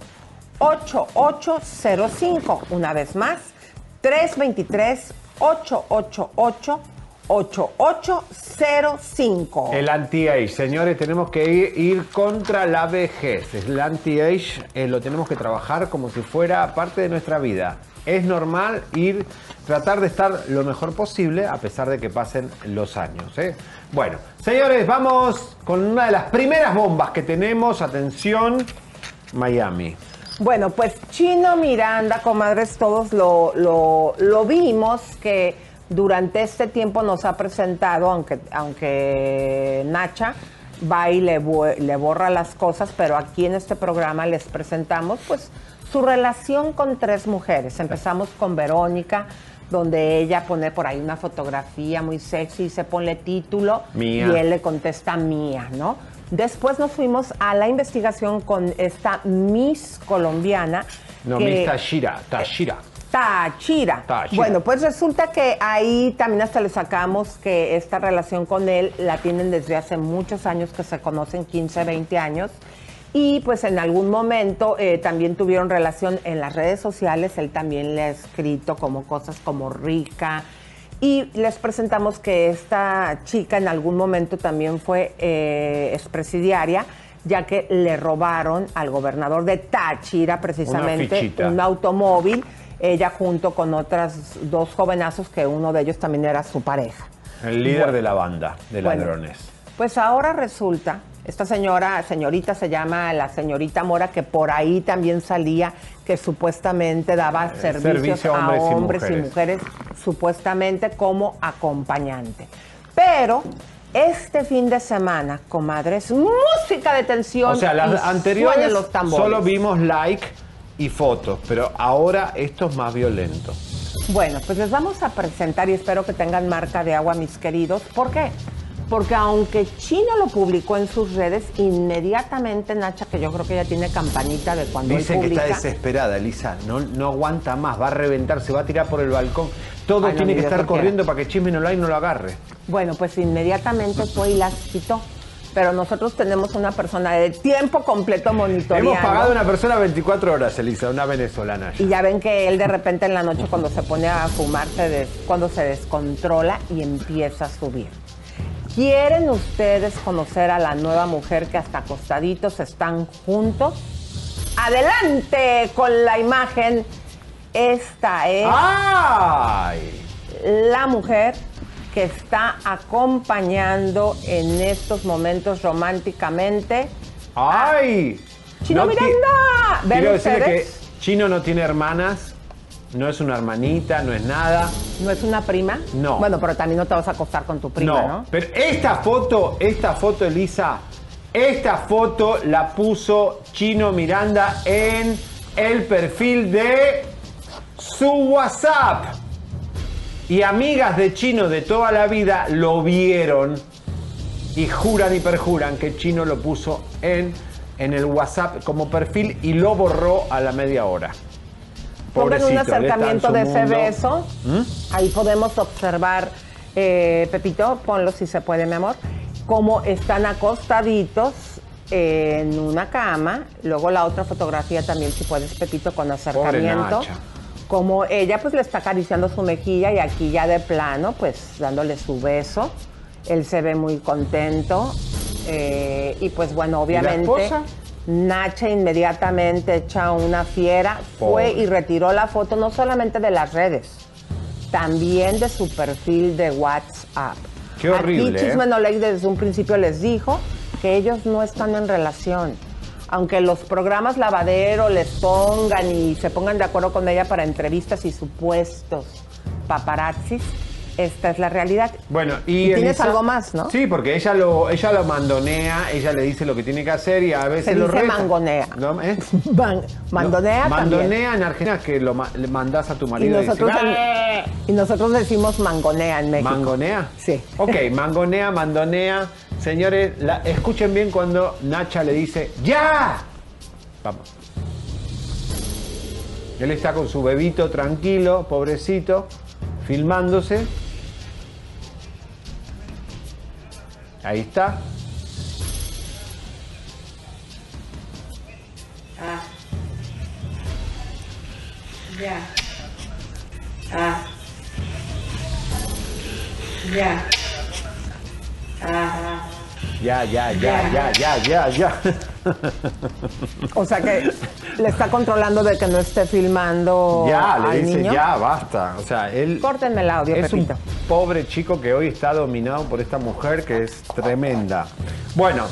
8805. Una vez más, 323 888 8805. El anti-age, señores, tenemos que ir, ir contra la vejez. El anti-age eh, lo tenemos que trabajar como si fuera parte de nuestra vida. Es normal ir, tratar de estar lo mejor posible a pesar de que pasen los años. ¿eh? Bueno, señores, vamos con una de las primeras bombas que tenemos. Atención, Miami. Bueno, pues Chino Miranda, comadres, todos lo, lo- vimos que durante este tiempo nos ha presentado, aunque, aunque Nacha va y le, le borra las cosas, pero aquí en este programa les presentamos pues su relación con tres mujeres. Empezamos con Verónica, donde ella pone por ahí una fotografía muy sexy y se pone título Mía. y él le contesta mía, ¿no? Después nos fuimos a la investigación con esta Miss colombiana. No, que- Miss Tashira, Tashira. Tachira. Táchira. Bueno, pues resulta que ahí también hasta le sacamos que esta relación con él la tienen desde hace muchos años, que se conocen 15, 20 años. Y pues en algún momento eh, también tuvieron relación en las redes sociales. Él también le ha escrito como cosas como rica. Y les presentamos que esta chica en algún momento también fue eh, expresidiaria, ya que le robaron al gobernador de Táchira precisamente un automóvil, ella junto con otras dos jovenazos que uno de ellos también era su pareja. El líder Bueno. de la banda de Bueno, ladrones. Pues ahora resulta, esta señora, señorita se llama la señorita Mora, que por ahí también salía que supuestamente daba servicios Eh, servicio a a hombres y mujeres. supuestamente como acompañante. Pero este fin de semana, comadres, música de tensión. O sea, las anteriores los tambores. solo vimos like y fotos, pero ahora esto es más violento. Bueno, pues les vamos a presentar y espero que tengan marca de agua, mis queridos. ¿Por qué? Porque aunque Chino lo publicó en sus redes, inmediatamente Nacha, que yo creo que ya tiene campanita de cuando él Dicen que está publica, desesperada, Elisa. No, no aguanta más, va a reventar, se va a tirar por el balcón. Todo Ay, no, tiene que estar corriendo para que Chisme no no lo agarre. Bueno, pues inmediatamente fue y las quitó. Pero nosotros tenemos una persona de tiempo completo monitoreando. Hemos pagado a una persona 24 horas, Elisa, una venezolana. Y ya ven que él de repente en la noche cuando se pone a fumar, se des- cuando se descontrola y empieza a subir. ¿Quieren ustedes conocer a la nueva mujer que hasta acostaditos están juntos? Adelante con la imagen. Esta es ¡Ay! la mujer que está acompañando en estos momentos románticamente. ¡Ay! Chino Miranda, ¿ven Quiero decirle que ustedes? Chino no tiene hermanas, no es una hermanita, no es nada. ¿No es una prima? No. Bueno, pero también no te vas a acostar con tu prima, ¿no? Pero esta foto, esta foto, Elisa, esta foto la puso Chino Miranda en el perfil de su WhatsApp. Y amigas de Chino de toda la vida lo vieron y juran y perjuran que Chino lo puso en, en el WhatsApp como perfil y lo borró a la media hora. Pongan un Pobrecito, está en acercamiento de ese beso. ¿Mm? Ahí podemos observar, eh, Pepito, ponlo si se puede, mi amor, cómo están acostaditos en una cama. Luego la otra fotografía también, si puedes, Pepito, con acercamiento. Como ella pues le está acariciando su mejilla y aquí ya de plano, pues dándole su beso. Él se ve muy contento. eh, y pues bueno, obviamente. esposa? Nacha inmediatamente echa una fiera, fue y retiró la foto no solamente de las redes, también de su perfil de WhatsApp. Qué horrible, Aquí ¿eh? Chisme No Like desde un principio les dijo que ellos no están en relación. Aunque los programas lavadero les pongan y se pongan de acuerdo con ella para entrevistas y supuestos paparazzis, esta es la realidad. Bueno, y, Y tienes Elisa- algo más, ¿no? Sí, porque ella lo, ella lo mandonea, ella le dice lo que tiene que hacer y a veces Se lo dice reta. mangonea. ¿No? ¿Eh? Man- mandonea No, también. Mandonea en Argentina que lo le mandás a tu Y marido y, nosotros, dice, en- "Ah". y nosotros decimos mangonea en México. ¿Mangonea? Sí. Ok, mangonea, mandonea. Señores, la- escuchen bien cuando Nacha le dice ¡Ya! Vamos. Él está con su bebito tranquilo, pobrecito, filmándose. Ahí está. Ah. Ya. Ah. Ya. Ajá. Ya, ya, ya, ya, ya, ya, ya. O sea que le está controlando de que no esté filmando Ya, le al dice niño. ya, basta. O sea, él Córtenme el audio, es un Pepito. pobre chico que hoy está dominado por esta mujer que es tremenda. Bueno,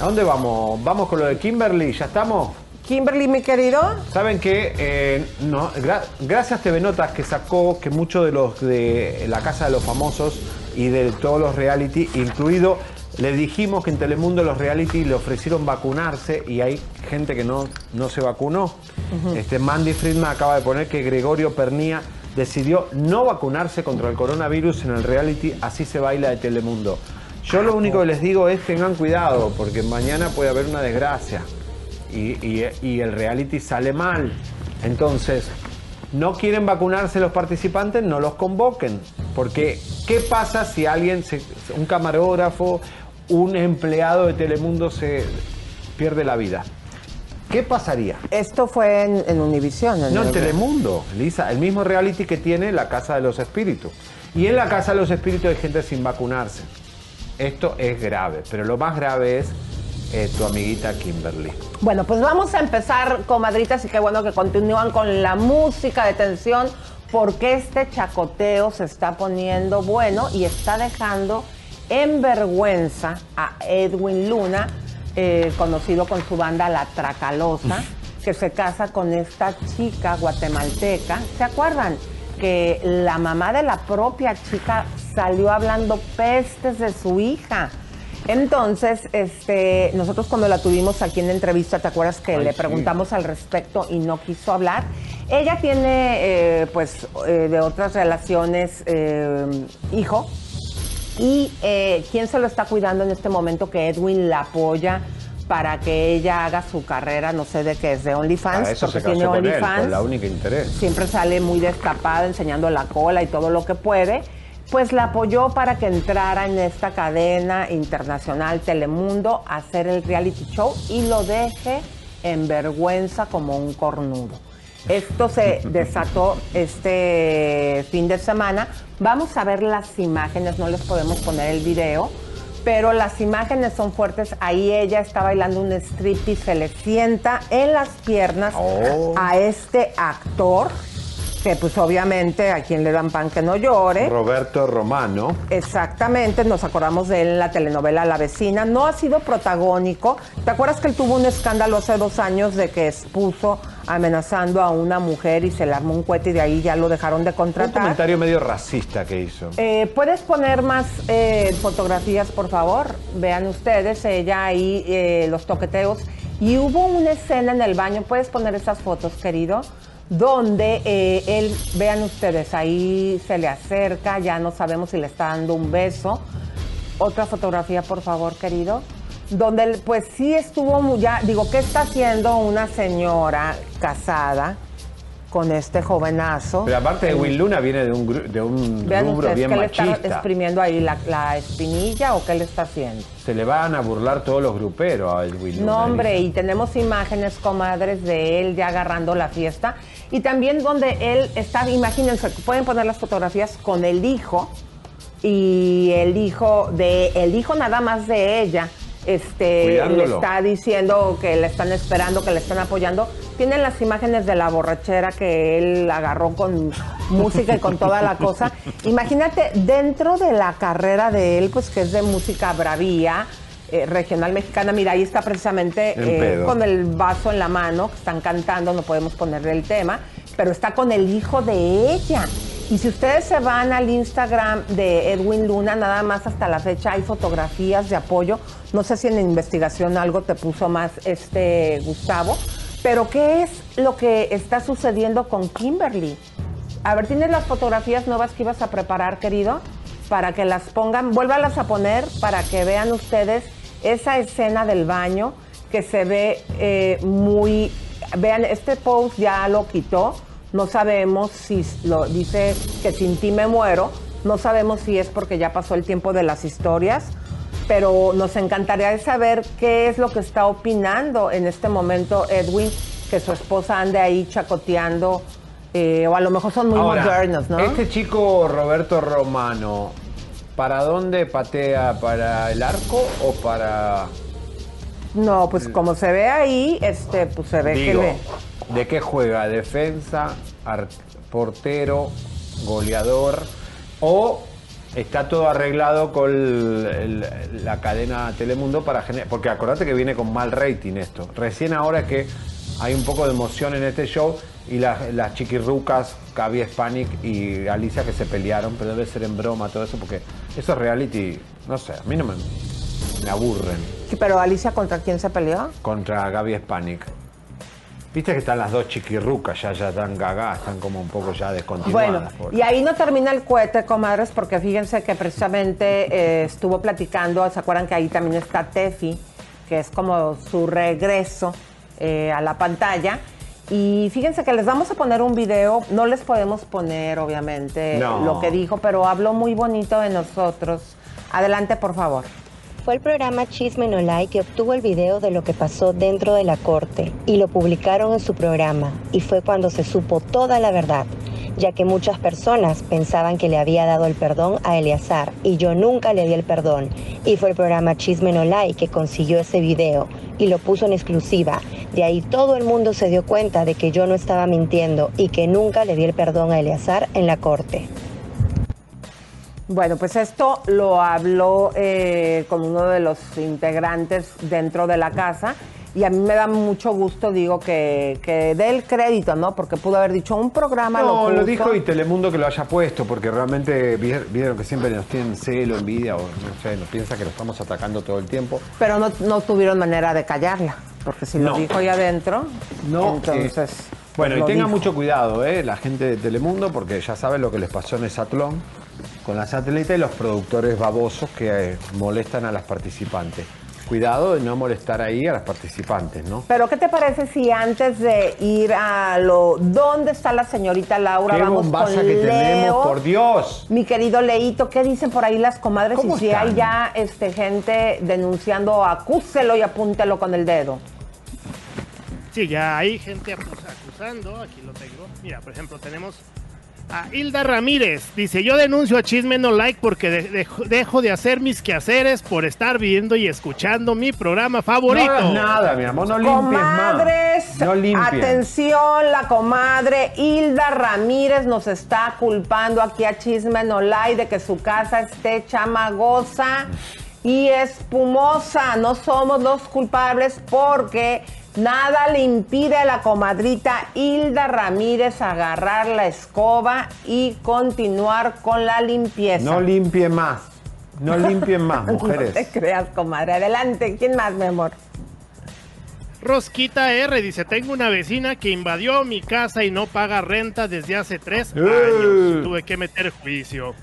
¿a dónde vamos? ¿Vamos con lo de Kimberly? ¿Ya estamos? Kimberly, mi querido. Saben que eh, no, gra- gracias a TV Notas que sacó que muchos de los de la casa de los famosos y de todos los reality, incluido, le dijimos que en Telemundo los reality le ofrecieron vacunarse y hay gente que no, no se vacunó. este, Mandy Friedman acaba de poner que Gregorio Pernía decidió no vacunarse contra el coronavirus en el reality Así se baila de Telemundo. Yo lo único que les digo es tengan cuidado porque mañana puede haber una desgracia y, y- y el reality sale mal. Entonces, no quieren vacunarse los participantes, no los convoquen. Porque, ¿qué pasa si alguien, se- un camarógrafo, un empleado de Telemundo se pierde la vida? ¿Qué pasaría? Esto fue en, en Univision. No, en el- Telemundo, Lisa, el mismo reality que tiene la Casa de los Espíritus. Y en la Casa de los Espíritus hay gente sin vacunarse. Esto es grave, pero lo más grave es eh, tu amiguita Kimberly. Bueno, pues vamos a empezar, comadritas, y qué bueno que continúan con la música de tensión, porque este chacoteo se está poniendo bueno y está dejando en vergüenza a Edwin Luna, eh, conocido con su banda La Tracalosa, que se casa con esta chica guatemalteca. ¿Se acuerdan? Que la mamá de la propia chica salió hablando pestes de su hija. Entonces, este, nosotros cuando la tuvimos aquí en entrevista, ¿te acuerdas que Ay, le sí. preguntamos al respecto y no quiso hablar? Ella tiene, eh, pues, eh, de otras relaciones, hijo. Y eh, quién se lo está cuidando en este momento que Edwin la apoya para que ella haga su carrera, no sé de qué es, de OnlyFans, eso porque se tiene OnlyFans con la única interés. siempre sale muy destapada, enseñando la cola y todo lo que puede, pues la apoyó para que entrara en esta cadena internacional Telemundo a hacer el reality show y lo deje en vergüenza como un cornudo. Esto se desató este fin de semana. Vamos a ver las imágenes, no les podemos poner el video, pero las imágenes son fuertes. Ahí ella está bailando un striptease, se le sienta en las piernas Oh. a este actor, que pues obviamente a quien le dan pan que no llore. Roberto Romano. Exactamente, nos acordamos de él en la telenovela La Vecina. No ha sido protagónico. ¿Te acuerdas que él tuvo un escándalo hace dos años de que expuso amenazando a una mujer y se le armó un cohete y de ahí ya lo dejaron de Un contratar? comentario medio racista que hizo. Eh, ¿Puedes poner más eh, fotografías, por favor? Vean ustedes, ella ahí, eh, los toqueteos. Y hubo una escena en el baño, ¿puedes poner esas fotos, querido? Donde eh, él, vean ustedes, ahí se le acerca, ya no sabemos si le está dando un beso. Otra fotografía, por favor, querido. Donde pues sí estuvo muy- ya, digo, ¿qué está haciendo una señora casada con este jovenazo? Pero aparte de Will Luna viene de un, de un Vean rubro ustedes bien que le está machista. exprimiendo ahí la, la espinilla o qué le está haciendo. Se le van a burlar todos los gruperos a Luna. No, hombre, y tenemos imágenes, comadres, de él ya agarrando la fiesta. Y también donde él está, imagínense, pueden poner las fotografías con el hijo y el hijo de, el hijo nada más de ella. Este, le está diciendo que le están esperando, que le están apoyando. Tienen las imágenes de la borrachera que él agarró con música y con toda la cosa. Imagínate, dentro de la carrera de él, pues que es de música bravía, eh, regional mexicana, mira, ahí está precisamente En eh, con el vaso en la mano, que están cantando, no podemos ponerle el tema, pero está con el hijo de ella. Y si ustedes se van al Instagram de Edwin Luna, nada más hasta la fecha hay fotografías de apoyo. No sé si en la investigación algo te puso más este Gustavo, pero ¿qué es lo que está sucediendo con Kimberly? A ver, ¿tienes las fotografías nuevas que ibas a preparar, querido? Para que las pongan, vuélvalas a poner para que vean ustedes esa escena del baño que se ve eh, muy... Vean, este post ya lo quitó. No sabemos si lo dice que sin ti me muero. No sabemos si es porque ya pasó el tiempo de las historias. Pero nos encantaría saber qué es lo que está opinando en este momento Edwin, que su esposa ande ahí chacoteando, eh, o a lo mejor son muy Ahora, modernos, ¿no? Este chico Roberto Romano, ¿para dónde patea? ¿Para el arco o para.? No, pues como se ve ahí, este, pues se ve Digo, que le... ¿de qué juega? ¿Defensa, portero, goleador? ¿O está todo arreglado con el- el- la cadena Telemundo para generar.? Porque acordate que viene con mal rating esto. Recién ahora es que hay un poco de emoción en este show y las, las chiquirrucas, Gaby Spanik y Alicia que se pelearon, pero debe ser en broma todo eso, porque eso es reality, no sé, a mí no me, me aburren Sí, Pero Alicia, ¿contra quién se peleó? contra Gaby Spanik. Viste que están las dos chiquirrucas, ya, ya están gagás, están como un poco ya Bueno, descontinuadas. pobre. y ahí no termina el cohete, comadres, porque fíjense que precisamente eh, estuvo platicando, ¿se acuerdan que ahí también está Tefi, que es como su regreso eh, a la pantalla? Y fíjense que les vamos a poner un video, no les podemos poner obviamente No. lo que dijo, pero habló muy bonito de nosotros. Adelante, por favor. Fue el programa Chisme No Like que obtuvo el video de lo que pasó dentro de la corte y lo publicaron en su programa y fue cuando se supo toda la verdad, ya que muchas personas pensaban que le había dado el perdón a Eleazar y yo nunca le di el perdón y fue el programa Chisme No Like que consiguió ese video y lo puso en exclusiva. De ahí todo el mundo se dio cuenta de que yo no estaba mintiendo y que nunca le di el perdón a Eleazar en la corte. Bueno, pues esto lo habló eh, con uno de los integrantes dentro de la casa y a mí me da mucho gusto, digo, que, que dé el crédito, ¿no? Porque pudo haber dicho un programa. No, lo dijo y Telemundo que lo haya puesto, porque realmente vi- vieron que siempre nos tienen celo, envidia, o no sé, nos piensa que lo estamos atacando todo el tiempo. Pero no, no tuvieron manera de callarla, porque si No. lo dijo ahí adentro, No, entonces... eh, bueno, y tengan mucho cuidado, ¿eh? la gente de Telemundo, porque ya saben lo que les pasó en el Satlón con la satélite y los productores babosos que eh, molestan a las participantes. Cuidado de no molestar ahí a las participantes, ¿no? Pero ¿qué te parece si antes de ir a lo... ¿Dónde está la señorita Laura? ¡Qué Vamos bombaza con que Leo. tenemos, por Dios! Mi querido Leito, ¿qué dicen por ahí las comadres? ¿Cómo y si están? hay ya este, gente denunciando, acúselo y apúntelo con el dedo. Sí, ya hay gente acus- acusando, aquí lo tengo. Mira, por ejemplo, tenemos a Hilda Ramírez. Dice, yo denuncio a Chisme No Like porque de- dejo, dejo de hacer mis quehaceres por estar viendo y escuchando mi programa favorito. No nada, mi amor, no limpies Comadres, más. No limpies. atención, la comadre Hilda Ramírez nos está culpando aquí a Chisme No Like de que su casa esté chamagosa y espumosa. No somos los culpables porque nada le impide a la comadrita Hilda Ramírez agarrar la escoba y continuar con la limpieza. No limpie más. No limpien más, No te mujeres. creas, comadre. Adelante. ¿Quién más, mi amor? Rosquita R dice, tengo una vecina que invadió mi casa y no paga renta desde hace tres Eh. años. Tuve que meter juicio.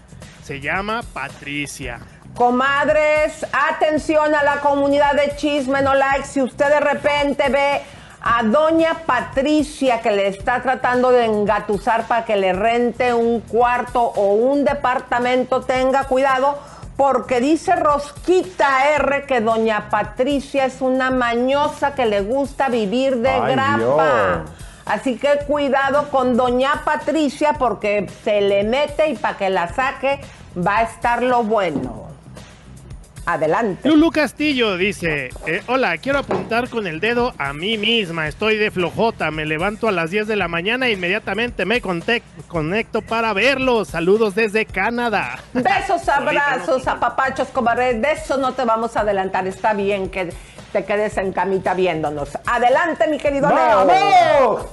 Se llama Patricia. Comadres, atención a la comunidad de Chisme No Like. Si usted de repente ve a doña Patricia que le está tratando de engatusar para que le rente un cuarto o un departamento, tenga cuidado porque dice Rosquita R que doña Patricia es una mañosa que le gusta vivir de Ay, grapa. Dios. Así que cuidado con doña Patricia porque se le mete y para que la saque va a estar lo bueno. Adelante. Lulu Castillo dice, eh, hola, quiero apuntar con el dedo a mí misma, estoy de flojota, me levanto a las 10 de la mañana e inmediatamente me conecto para verlos. Saludos desde Canadá. Besos, abrazos, apapachos, comadre. De eso no te vamos a adelantar. Está bien que te quedes en camita viéndonos. Adelante, mi querido Leo. ¡Vamos!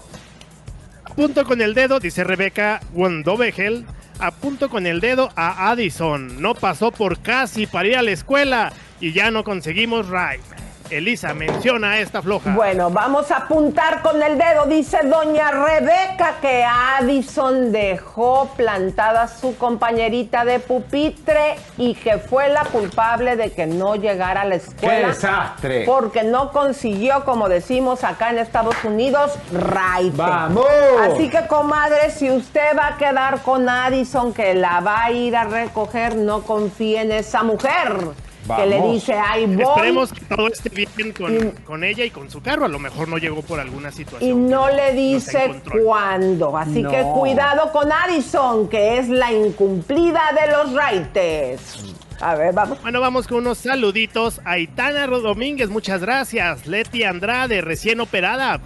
Apunto con el dedo, dice Rebeca Wondovegel, apunto con el dedo a Addison. No pasó por casi para ir a la escuela y ya no conseguimos ride. Elisa menciona a esta floja. Bueno, vamos a apuntar con el dedo. Dice doña Rebeca que Addison dejó plantada a su compañerita de pupitre y que fue la culpable de que no llegara a la escuela. ¡Qué desastre! Porque no consiguió, como decimos acá en Estados Unidos, raite. ¡Vamos! Así que, comadre, si usted va a quedar con Addison, que la va a ir a recoger, no confíe en esa mujer. Que le dice, ay, voy. Esperemos que todo esté bien con, con, ella y con su carro. A lo mejor no llegó por alguna situación. Y no le dice cuándo. Así que cuidado con Addison, que es la incumplida de los raites. A ver, vamos. Bueno, vamos con unos saluditos. Aitana Domínguez, muchas gracias. Leti Andrade, recién operada.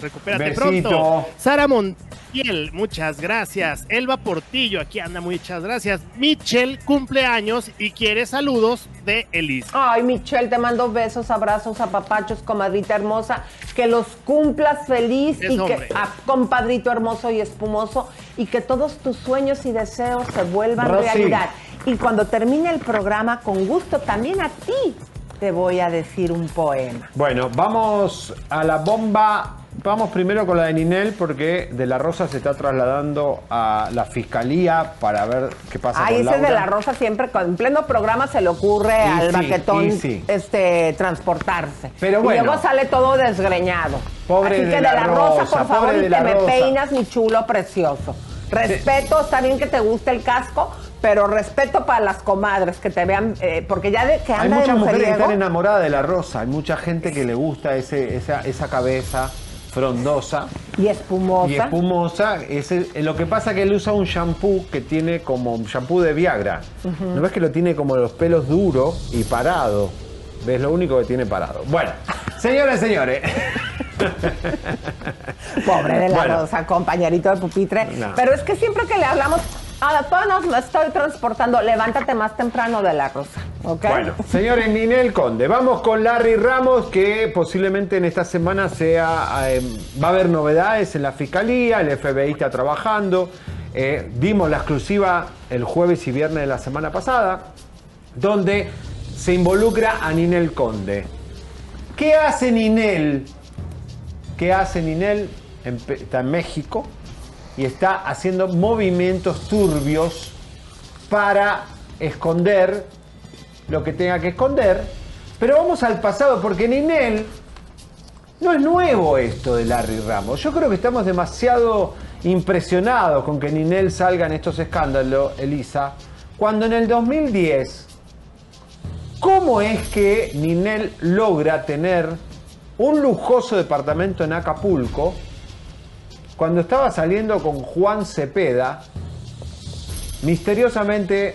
Recupérate pronto. Sara Montiel, muchas gracias. Elba Portillo, aquí anda, muchas gracias. Michelle, cumpleaños y quiere saludos de Elisa. Ay, Michelle, te mando besos, abrazos, apapachos, comadrita hermosa. Que los cumplas feliz y que, a, compadrito hermoso y espumoso, y que todos tus sueños y deseos se vuelvan realidad. Y cuando termine el programa, con gusto también a ti te voy a decir un poema. Bueno, vamos a la bomba. Vamos primero con la de Ninel porque De La Rosa se está trasladando a la fiscalía para ver qué pasa Ahí ese De La Rosa siempre en pleno programa se le ocurre al baquetón este, transportarse. Pero bueno. Y luego sale todo desgreñado. Pobre Así que De La, Rosa, por favor, y que me peinas, mi chulo precioso. Respeto, está bien que te guste el casco, pero respeto para las comadres que te vean, eh, porque ya de que anda Hay muchas mujeres que están enamoradas de la rosa, hay mucha gente que le gusta ese, esa, esa cabeza frondosa. Y espumosa. Y espumosa. Ese, eh, lo que pasa es que él usa un shampoo que tiene como un shampoo de Viagra. ¿No ves que lo tiene como los pelos duros y parado? ¿Ves? Lo único que tiene parado. Bueno, señores, señores. Pobre de la rosa, compañerito de pupitre. Pero es que siempre que le hablamos, a todos me estoy transportando. Levántate más temprano de la rosa. Bueno, señores, Ninel Conde, vamos con Larry Ramos, que posiblemente en esta semana sea. Eh, va a haber novedades en la fiscalía, el FBI está trabajando. Eh, dimos la exclusiva el jueves y viernes de la semana pasada, donde se involucra a Ninel Conde. ¿Qué hace Ninel? ¿Qué hace Ninel? está en México y está haciendo movimientos turbios para esconder lo que tenga que esconder. Pero vamos al pasado, porque Ninel no es nuevo esto de Larry Ramos. Yo creo que estamos demasiado impresionados con que Ninel salga en estos escándalos, Elisa, cuando en el 2010, ¿cómo es que Ninel logra tener un lujoso departamento en Acapulco cuando estaba saliendo con Juan Cepeda, misteriosamente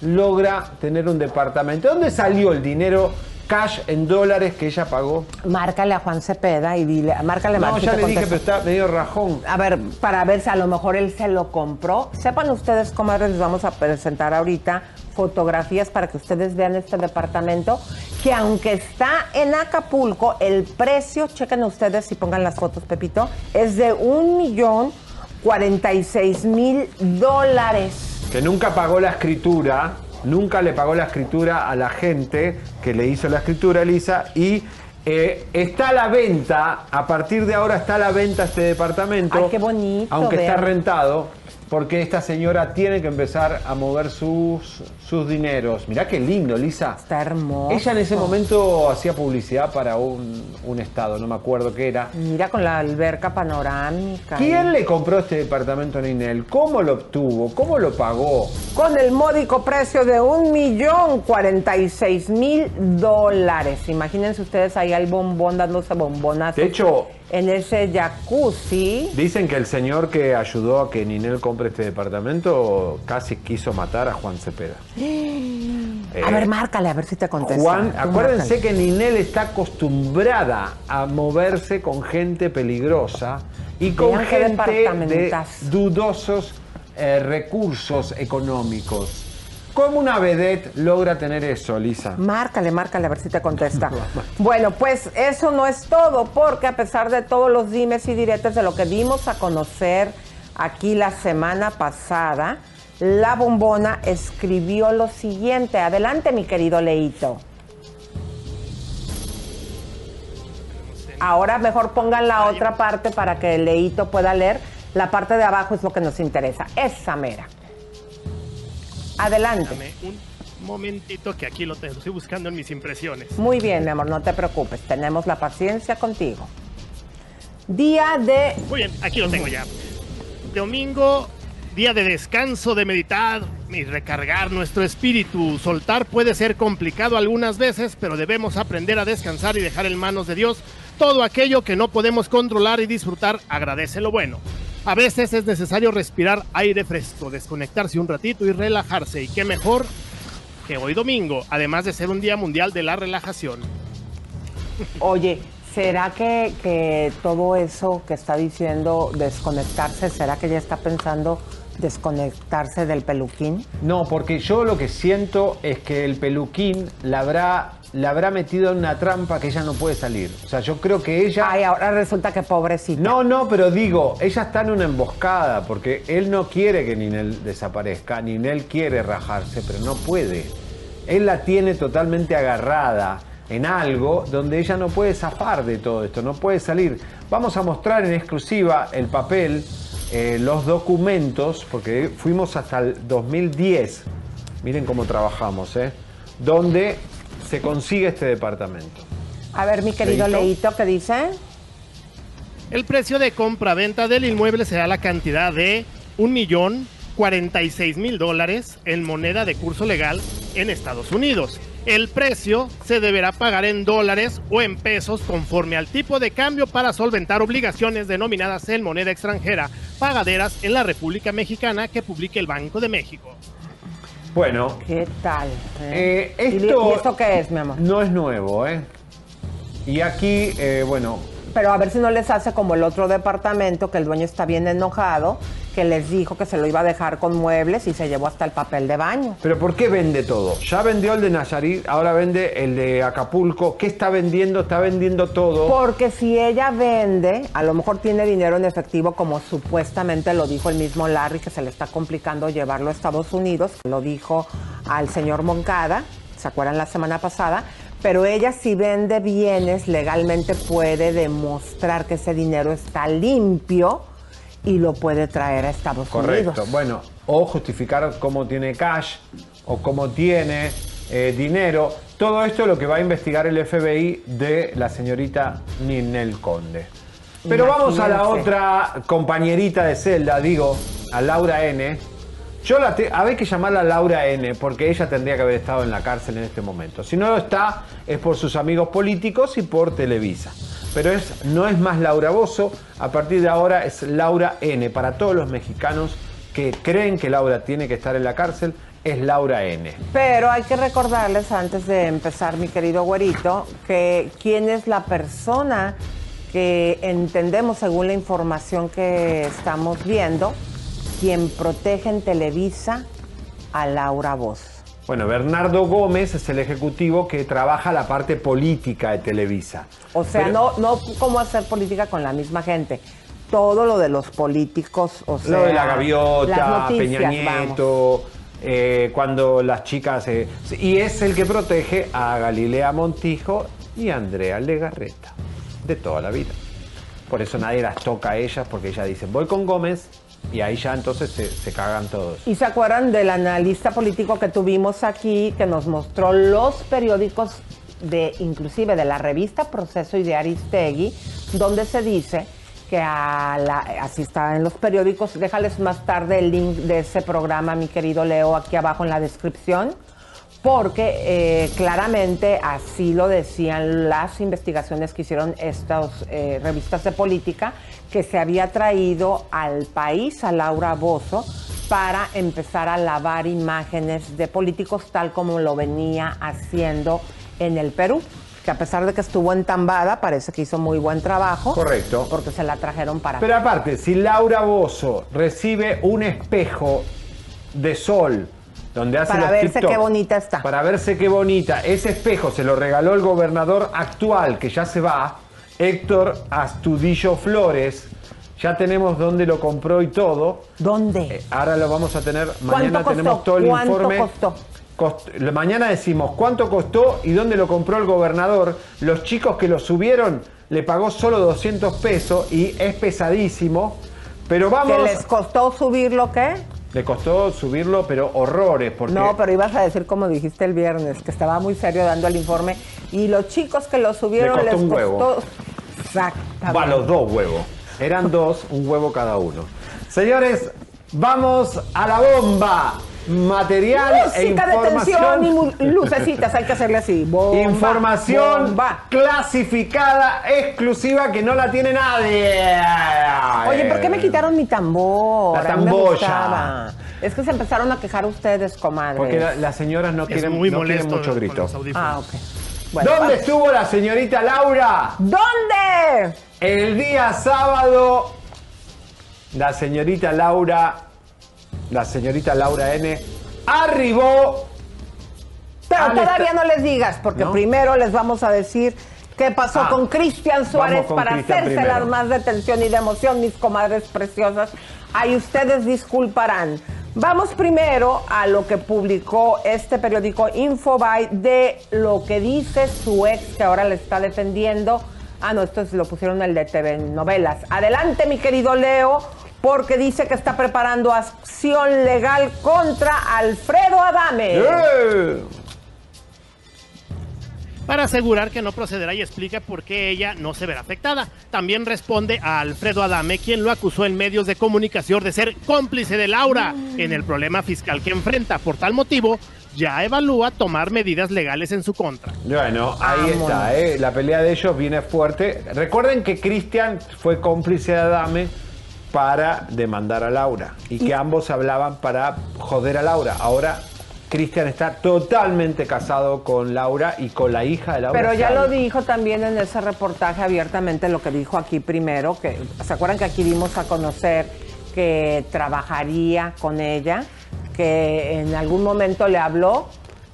logra tener un departamento. ¿Dónde salió el dinero cash en dólares que ella pagó? Márcale a Juan Cepeda y dile, márcale No, ya le dije, pero está medio rajón. A ver, para ver si a lo mejor él se lo compró. Sepan ustedes, comadres, les vamos a presentar ahorita fotografías para que ustedes vean este departamento, que aunque está en Acapulco, el precio, chequen ustedes y pongan las fotos, Pepito, es de un millón cuarenta y seis mil dólares. Que nunca pagó la escritura, nunca le pagó la escritura a la gente que le hizo la escritura, Elisa, y eh, está a la venta, a partir de ahora está a la venta este departamento. Ay, qué bonito. Aunque está rentado porque esta señora tiene que empezar a mover sus, sus dineros. Mirá qué lindo, Lisa. Está hermoso. Ella en ese momento hacía publicidad para un, estado, no me acuerdo qué era. Mira con la alberca panorámica. ¿Quién le compró este departamento a Ninel? ¿Cómo lo obtuvo? ¿Cómo lo pagó? Con el módico precio de un millón cuarenta y seis mil dólares. Imagínense ustedes ahí al bombón dándose bombonas. De hecho, en ese jacuzzi. Dicen que el señor que ayudó a que Ninel compre este departamento casi quiso matar a Juan Cepeda. a ver, márcale, a ver si te contesta. Juan, acuérdense que Ninel está acostumbrada a moverse con gente peligrosa y con gente de dudosos eh, recursos económicos. ¿Cómo una vedette logra tener eso, Lisa? Márcale, márcale a ver si te contesta. bueno, pues eso no es todo, porque a pesar de todos los dimes y diretes de lo que dimos a conocer aquí la semana pasada, la bombona escribió lo siguiente. Adelante, mi querido Leito. Ahora mejor pongan la otra parte para que el Leito pueda leer. La parte de abajo es lo que nos interesa. Esa mera. Adelante. un momentito que aquí lo tengo, estoy buscando en mis impresiones. Muy bien, mi amor, no te preocupes, tenemos la paciencia contigo. Día de... Muy bien, aquí lo tengo ya. Domingo día de descanso, de meditar y recargar nuestro espíritu. Soltar puede ser complicado algunas veces, pero debemos aprender a descansar y dejar en manos de Dios todo aquello que no podemos controlar y disfrutar. Agradece lo bueno. A veces es necesario respirar aire fresco, desconectarse un ratito y relajarse. Y qué mejor que hoy domingo, además de ser un día mundial de la relajación. Oye, ¿será que, que todo eso que está diciendo desconectarse, será que ya está pensando desconectarse del peluquín? No, porque yo lo que siento es que el peluquín la habrá, la habrá metido en una trampa que ella no puede salir. O sea, yo creo que ella... Ay, ahora resulta que pobrecita. No, no, pero digo, ella está en una emboscada porque él no quiere que Ninel desaparezca, Ninel quiere rajarse, pero no puede. Él la tiene totalmente agarrada en algo donde ella no puede zafar de todo esto, no puede salir. Vamos a mostrar en exclusiva el papel, eh, los documentos, porque fuimos hasta el 2010, miren cómo trabajamos, ¿eh? donde se consigue este departamento. A ver, mi querido ¿Leito? Leito, ¿qué dice? El precio de compra-venta del inmueble será la cantidad de un millón 46 mil dólares en moneda de curso legal en Estados Unidos. El precio se deberá pagar en dólares o en pesos conforme al tipo de cambio para solventar obligaciones denominadas en moneda extranjera pagaderas en la República Mexicana que publique el Banco de México. Bueno, ¿Qué tal? Eh, ¿Y- esto- ¿Y esto qué es, mi amor? no es nuevo, ¿eh? Y aquí, eh, bueno, Pero a ver si no les hace como el otro departamento, que el dueño está bien enojado, que les dijo que se lo iba a dejar con muebles y se llevó hasta el papel de baño. pero ¿por qué vende todo? Ya vendió el de Nayarit, ahora vende el de Acapulco. ¿Qué está vendiendo? Está vendiendo todo. Porque si ella vende, a lo mejor tiene dinero en efectivo, como supuestamente lo dijo el mismo Larry, que se le está complicando llevarlo a Estados Unidos. Lo dijo al señor Moncada, ¿se acuerdan la semana pasada? Pero ella si vende bienes legalmente puede demostrar que ese dinero está limpio y lo puede traer a Estados Correcto. Unidos. Bueno, o justificar cómo tiene cash o cómo tiene eh, dinero. Todo esto es lo que va a investigar el FBI de la señorita Ninel Conde. Pero vamos a la otra compañerita de celda, digo, a Laura N. Yo la te- había que llamarla Laura N porque ella tendría que haber estado en la cárcel en este momento. Si no lo está, es por sus amigos políticos y por Televisa. Pero es, no es más Laura Bozo, a partir de ahora es Laura N. Para todos los mexicanos que creen que Laura tiene que estar en la cárcel, es Laura N. Pero hay que recordarles antes de empezar, mi querido güerito, que quién es la persona que entendemos según la información que estamos viendo, quien protege en Televisa a Laura Voz. Bueno, Bernardo Gómez es el ejecutivo que trabaja la parte política de Televisa. O sea, Pero- no, no cómo hacer política con la misma gente. Todo lo de los políticos, o sea, Lo de la gaviota, noticias, Peña. Nieto, eh, cuando las chicas... eh, y es el que protege a Galilea Montijo y a Andrea Legarreta, de toda la vida. Por eso nadie las toca a ellas, porque ellas dicen, voy con Gómez, y ahí ya entonces se, se cagan todos. ¿Y se acuerdan del analista político que tuvimos aquí que nos mostró los periódicos de inclusive de la revista Proceso y de Aristegui, donde se dice que así está en los periódicos, déjales más tarde el link de ese programa, mi querido Leo, aquí abajo en la descripción, porque eh, claramente así lo decían las investigaciones que hicieron estas eh, revistas de política, que se había traído al país a Laura Bozo para empezar a lavar imágenes de políticos tal como lo venía haciendo en el Perú, que a pesar de que estuvo entambada, parece que hizo muy buen trabajo. Correcto. Porque se la trajeron para Pero aparte, si Laura Bozo recibe un espejo de sol donde hace Para los verse TikTok, qué bonita está. Para verse qué bonita. Ese espejo se lo regaló el gobernador actual, que ya se va, Héctor Astudillo Flores. Ya tenemos dónde lo compró y todo. ¿Dónde? Eh, ahora lo vamos a tener. Mañana costó? tenemos todo el ¿Cuánto informe. costó? Cost- mañana decimos cuánto costó y dónde lo compró el gobernador. Los chicos que lo subieron le pagó solo 200 pesos y es pesadísimo. Pero vamos. ¿Que les costó subirlo qué? Le costó subirlo, pero horrores. Porque No, pero ibas a decir como dijiste el viernes, que estaba muy serio dando el informe. Y los chicos que lo subieron Le costó les un costó. huevo. Exactamente. Va, los dos huevos. Eran dos, un huevo cada uno. Señores, Vamos a la bomba. Material e Música de tensión y lucecitas, hay que hacerle así. Bomba, Información bomba. clasificada, exclusiva, que no la tiene nadie. Oye, ¿por qué me quitaron mi tambor? La tamboya. Es que se empezaron a quejar ustedes, comadre. Porque la- las señoras no Es quieren, muy no quieren molesto mucho grito. Ah, ok. Bueno, ¿Dónde vamos. estuvo la señorita Laura? ¿Dónde? El día sábado, la señorita Laura, la señorita Laura N, arribó. Pero todavía no les digas, porque ¿No? primero les vamos a decir qué pasó Ah, con Cristian Suárez con para hacérselas más de tensión y de emoción, mis comadres preciosas. Ahí ustedes disculparán. Vamos primero a lo que publicó este periódico Infobae de lo que dice su ex, que ahora le está defendiendo. Ah, no, esto es- lo pusieron el de TV Novelas. Adelante, mi querido Leo, porque dice que está preparando acción legal contra Alfredo Adame. ¡Eh! Para asegurar que no procederá y explica por qué ella no se verá afectada. También responde a Alfredo Adame, quien lo acusó en medios de comunicación de ser cómplice de Laura en el problema fiscal que enfrenta. Por tal motivo, ya evalúa tomar medidas legales en su contra. Bueno, ahí Vámonos. está, ¿eh? la pelea de ellos viene fuerte. Recuerden que Cristian fue cómplice de Adame para demandar a Laura y que ambos hablaban para joder a Laura. Ahora Cristian está totalmente casado con Laura y con la hija de Laura. Pero ya lo dijo también en ese reportaje abiertamente lo que dijo aquí primero, que se acuerdan que aquí dimos a conocer que trabajaría con ella, que en algún momento le habló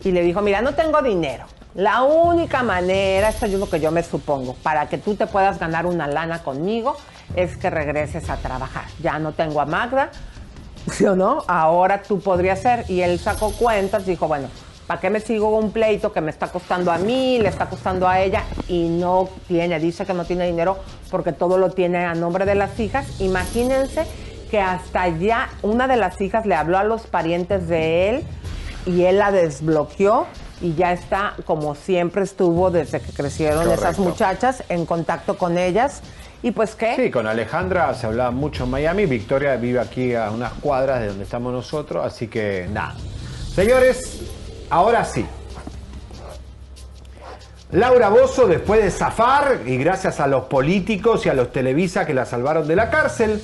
y le dijo, mira, no tengo dinero. La única manera, esto es lo que yo me supongo, para que tú te puedas ganar una lana conmigo, es que regreses a trabajar. Ya no tengo a Magda, Ahora tú podrías ser. Y él sacó cuentas, dijo, bueno, ¿para qué me sigo un pleito que me está costando a mí, le está costando a ella? Y no tiene, dice que no tiene dinero porque todo lo tiene a nombre de las hijas. Imagínense que hasta ya una de las hijas le habló a los parientes de él y él la desbloqueó y ya está como siempre estuvo desde que crecieron esas muchachas en contacto con ellas. Y pues qué, Sí, con Alejandra se hablaba mucho en Miami. Victoria vive aquí a unas cuadras de donde estamos nosotros, así que nada. Señores, ahora sí. Laura Bozo, después de zafar, y gracias a los políticos y a los Televisa que la salvaron de la cárcel,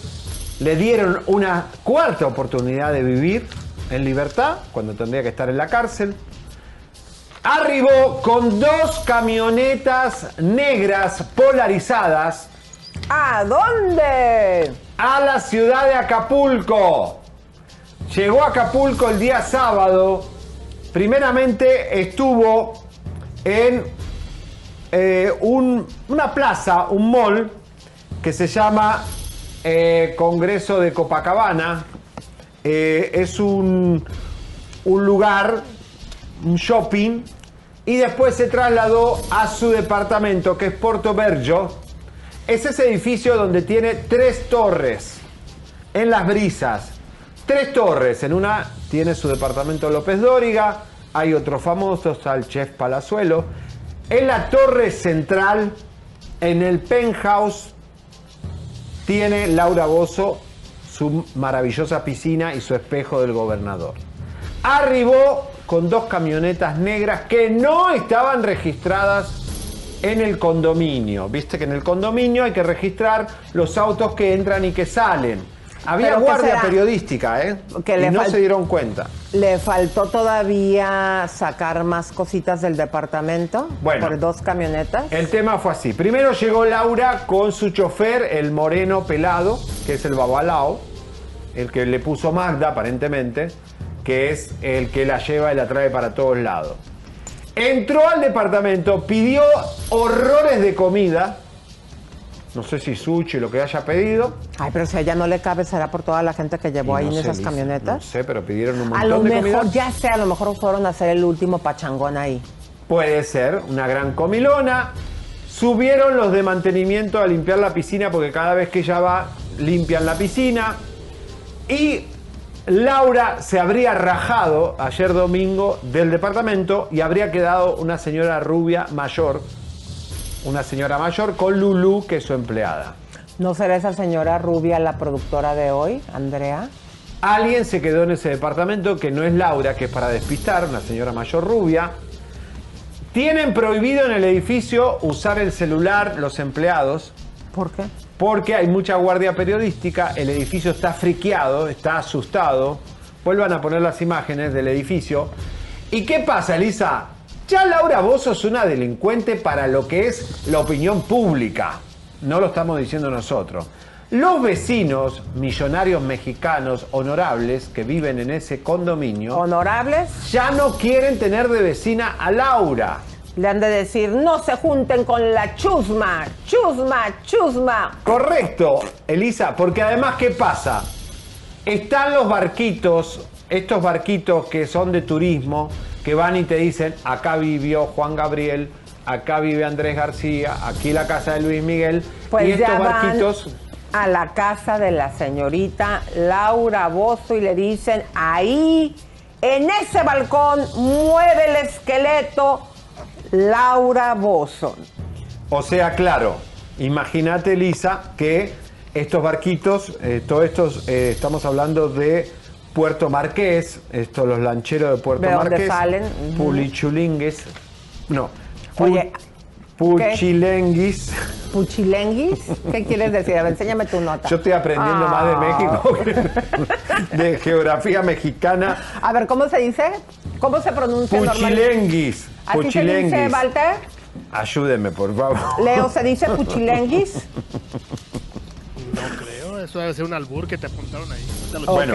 le dieron una cuarta oportunidad de vivir en libertad, cuando tendría que estar en la cárcel. Arribó con dos camionetas negras polarizadas ¿a dónde? a la ciudad de Acapulco. Llegó a Acapulco el día sábado. Primeramente estuvo en eh, un- una plaza, un mall, que se llama eh, Congreso de Copacabana. Eh, es un, un lugar, un shopping, y después se trasladó a su departamento, que es Porto Bergio. Es ese edificio donde tiene tres torres en las brisas. Tres torres. En una tiene su departamento López Dóriga. Hay otros famosos, está el chef Palazuelo. En la torre central, en el penthouse, tiene Laura Bozo su maravillosa piscina y su espejo del gobernador. Arribó con dos camionetas negras que no estaban registradas en el condominio. Viste que en el condominio hay que registrar los autos que entran y que salen. Había ¿Pero qué guardia periodística, ¿eh? Que y no se dieron cuenta. ¿Le faltó todavía sacar más cositas del departamento? Bueno. Por dos camionetas. El tema fue así. Primero llegó Laura con su chofer, el moreno pelado, que es el babalao, el que le puso Magda aparentemente, que es el que la lleva y la trae para todos lados. Entró al departamento, pidió horrores de comida, no sé si sushi, lo que haya pedido. Ay, pero si a ella no le cabe, será por toda la gente que llevó Y ahí no en sé, esas camionetas. No sé, pero pidieron un a montón lo de mejor, comida. ya sé, a lo mejor fueron a hacer el último pachangón ahí. Puede ser, una gran comilona. Subieron los de mantenimiento a limpiar la piscina porque cada vez que ella va, limpian la piscina. Y Laura se habría rajado ayer domingo del departamento y habría quedado una señora rubia mayor, una señora mayor con Lulu, que es su empleada. ¿No será esa señora rubia la productora de hoy, Andrea? Alguien se quedó en ese departamento que no es Laura, que es para despistar, una señora mayor rubia. Tienen prohibido en el edificio usar el celular los empleados. ¿Por qué? Porque hay mucha guardia periodística, el edificio está friqueado, está asustado. Vuelvan a poner las imágenes del edificio. ¿Y qué pasa, Elisa? Ya Laura, vos sos una delincuente para lo que es la opinión pública. No lo estamos diciendo nosotros. Los vecinos millonarios mexicanos honorables que viven en ese condominio ¿Honorables? ya no quieren tener de vecina a Laura. Le han de decir, no se junten con la chusma, chusma, chusma. Correcto, Elisa, porque además, ¿qué pasa? Están los barquitos, estos barquitos que son de turismo, que van y te dicen, acá vivió Juan Gabriel, acá vive Andrés García, aquí la casa de Luis Miguel. Pues y estos ya van barquitos, a la casa de la señorita Laura Bozo y le dicen, ahí, en ese balcón, mueve el esqueleto Laura Bozo. o sea, claro, imagínate, Elisa, que estos barquitos, eh, todos estos, eh, estamos hablando de Puerto Marqués, estos los lancheros de Puerto ¿De dónde Marqués, salen? Ujú. Pulichulingues, no, Oye, Puchilenguis. ¿Puchilenguis? ¿Qué quieres decir? A ver, enséñame tu nota. Yo estoy aprendiendo más de Ah. México, de geografía mexicana. A ver, ¿cómo se dice? ¿Cómo se pronuncia normalmente? Puchilenguis. ¿Así se dice, Puchilenguis. Walter? Ayúdeme, por favor. Leo, ¿se dice puchilenguis? No creo, eso debe ser un albur que te apuntaron ahí. Bueno.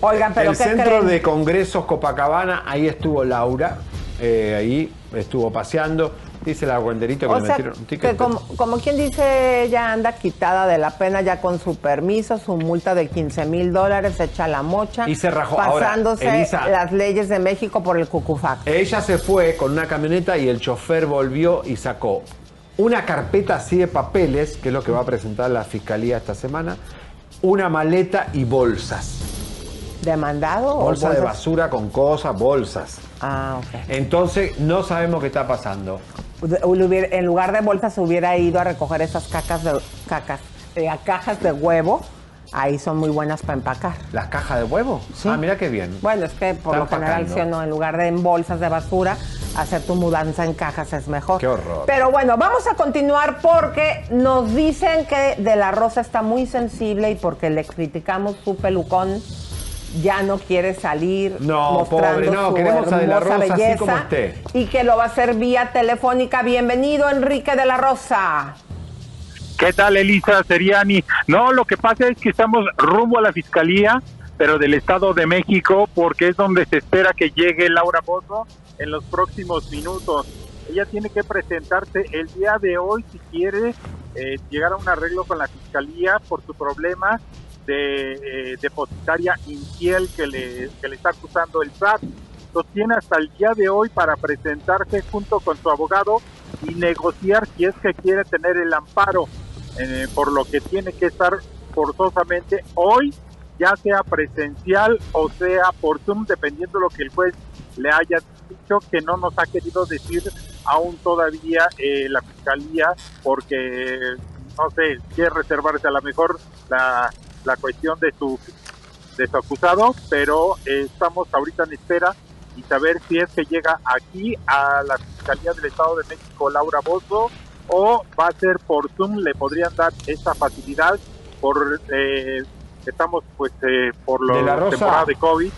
Oigan, pero el ¿qué centro creen? de congresos Copacabana, ahí estuvo Laura, eh, ahí estuvo paseando. Dice la guanderito que O le sea, metieron un ticket. que como, como quien dice, ella anda quitada de la pena ya con su permiso, su multa de 15 mil dólares, echa la mocha. Y se rajó. Ahora, Pasándose Elisa. las leyes de México por el cucufac. Ella se fue con una camioneta y el chofer volvió y sacó una carpeta así de papeles, que es lo que va a presentar la fiscalía esta semana, una maleta y bolsas. ¿Demandado? o Bolsa de basura con cosas, bolsas. Ah, ok. Entonces no sabemos qué está pasando. En lugar de bolsas hubiera ido a recoger esas cacas de cacas, eh, cajas de huevo. Ahí son muy buenas para empacar. ¿Las cajas de huevo? Sí. Ah, mira qué bien. Bueno, es que por lo general, o no, en lugar de en bolsas de basura, hacer tu mudanza en cajas es mejor. Qué horror. Pero bueno, vamos a continuar porque nos dicen que De La Rosa está muy sensible y porque le criticamos su pelucón, ya no quiere salir No, mostrando pobre, no, su queremos a De La Rosa así como esté. y que lo va a hacer vía telefónica. Bienvenido, Enrique De La Rosa. ¿Qué tal, Elisa Seriani? No, lo que pasa es que estamos rumbo a la Fiscalía, pero del Estado de México, porque es donde se espera que llegue Laura Bozo en los próximos minutos. Ella tiene que presentarse el día de hoy si quiere eh, llegar a un arreglo con la Fiscalía por su problema de eh, depositaria infiel que le, que le está acusando el SAT. Entonces tiene hasta el día de hoy para presentarse junto con su abogado y negociar si es que quiere tener el amparo, eh, por lo que tiene que estar forzosamente hoy, ya sea presencial o sea por Zoom, dependiendo de lo que el juez le haya dicho, que no nos ha querido decir aún todavía eh, la fiscalía, porque no sé, quiere reservarse a lo mejor la, la cuestión de su de su acusado, pero eh, estamos ahorita en espera y saber si es que llega aquí a la Fiscalía del Estado de México Laura Bozo o va a ser por Zoom, le podrían dar esta facilidad por eh, estamos pues eh, por De la temporada de COVID.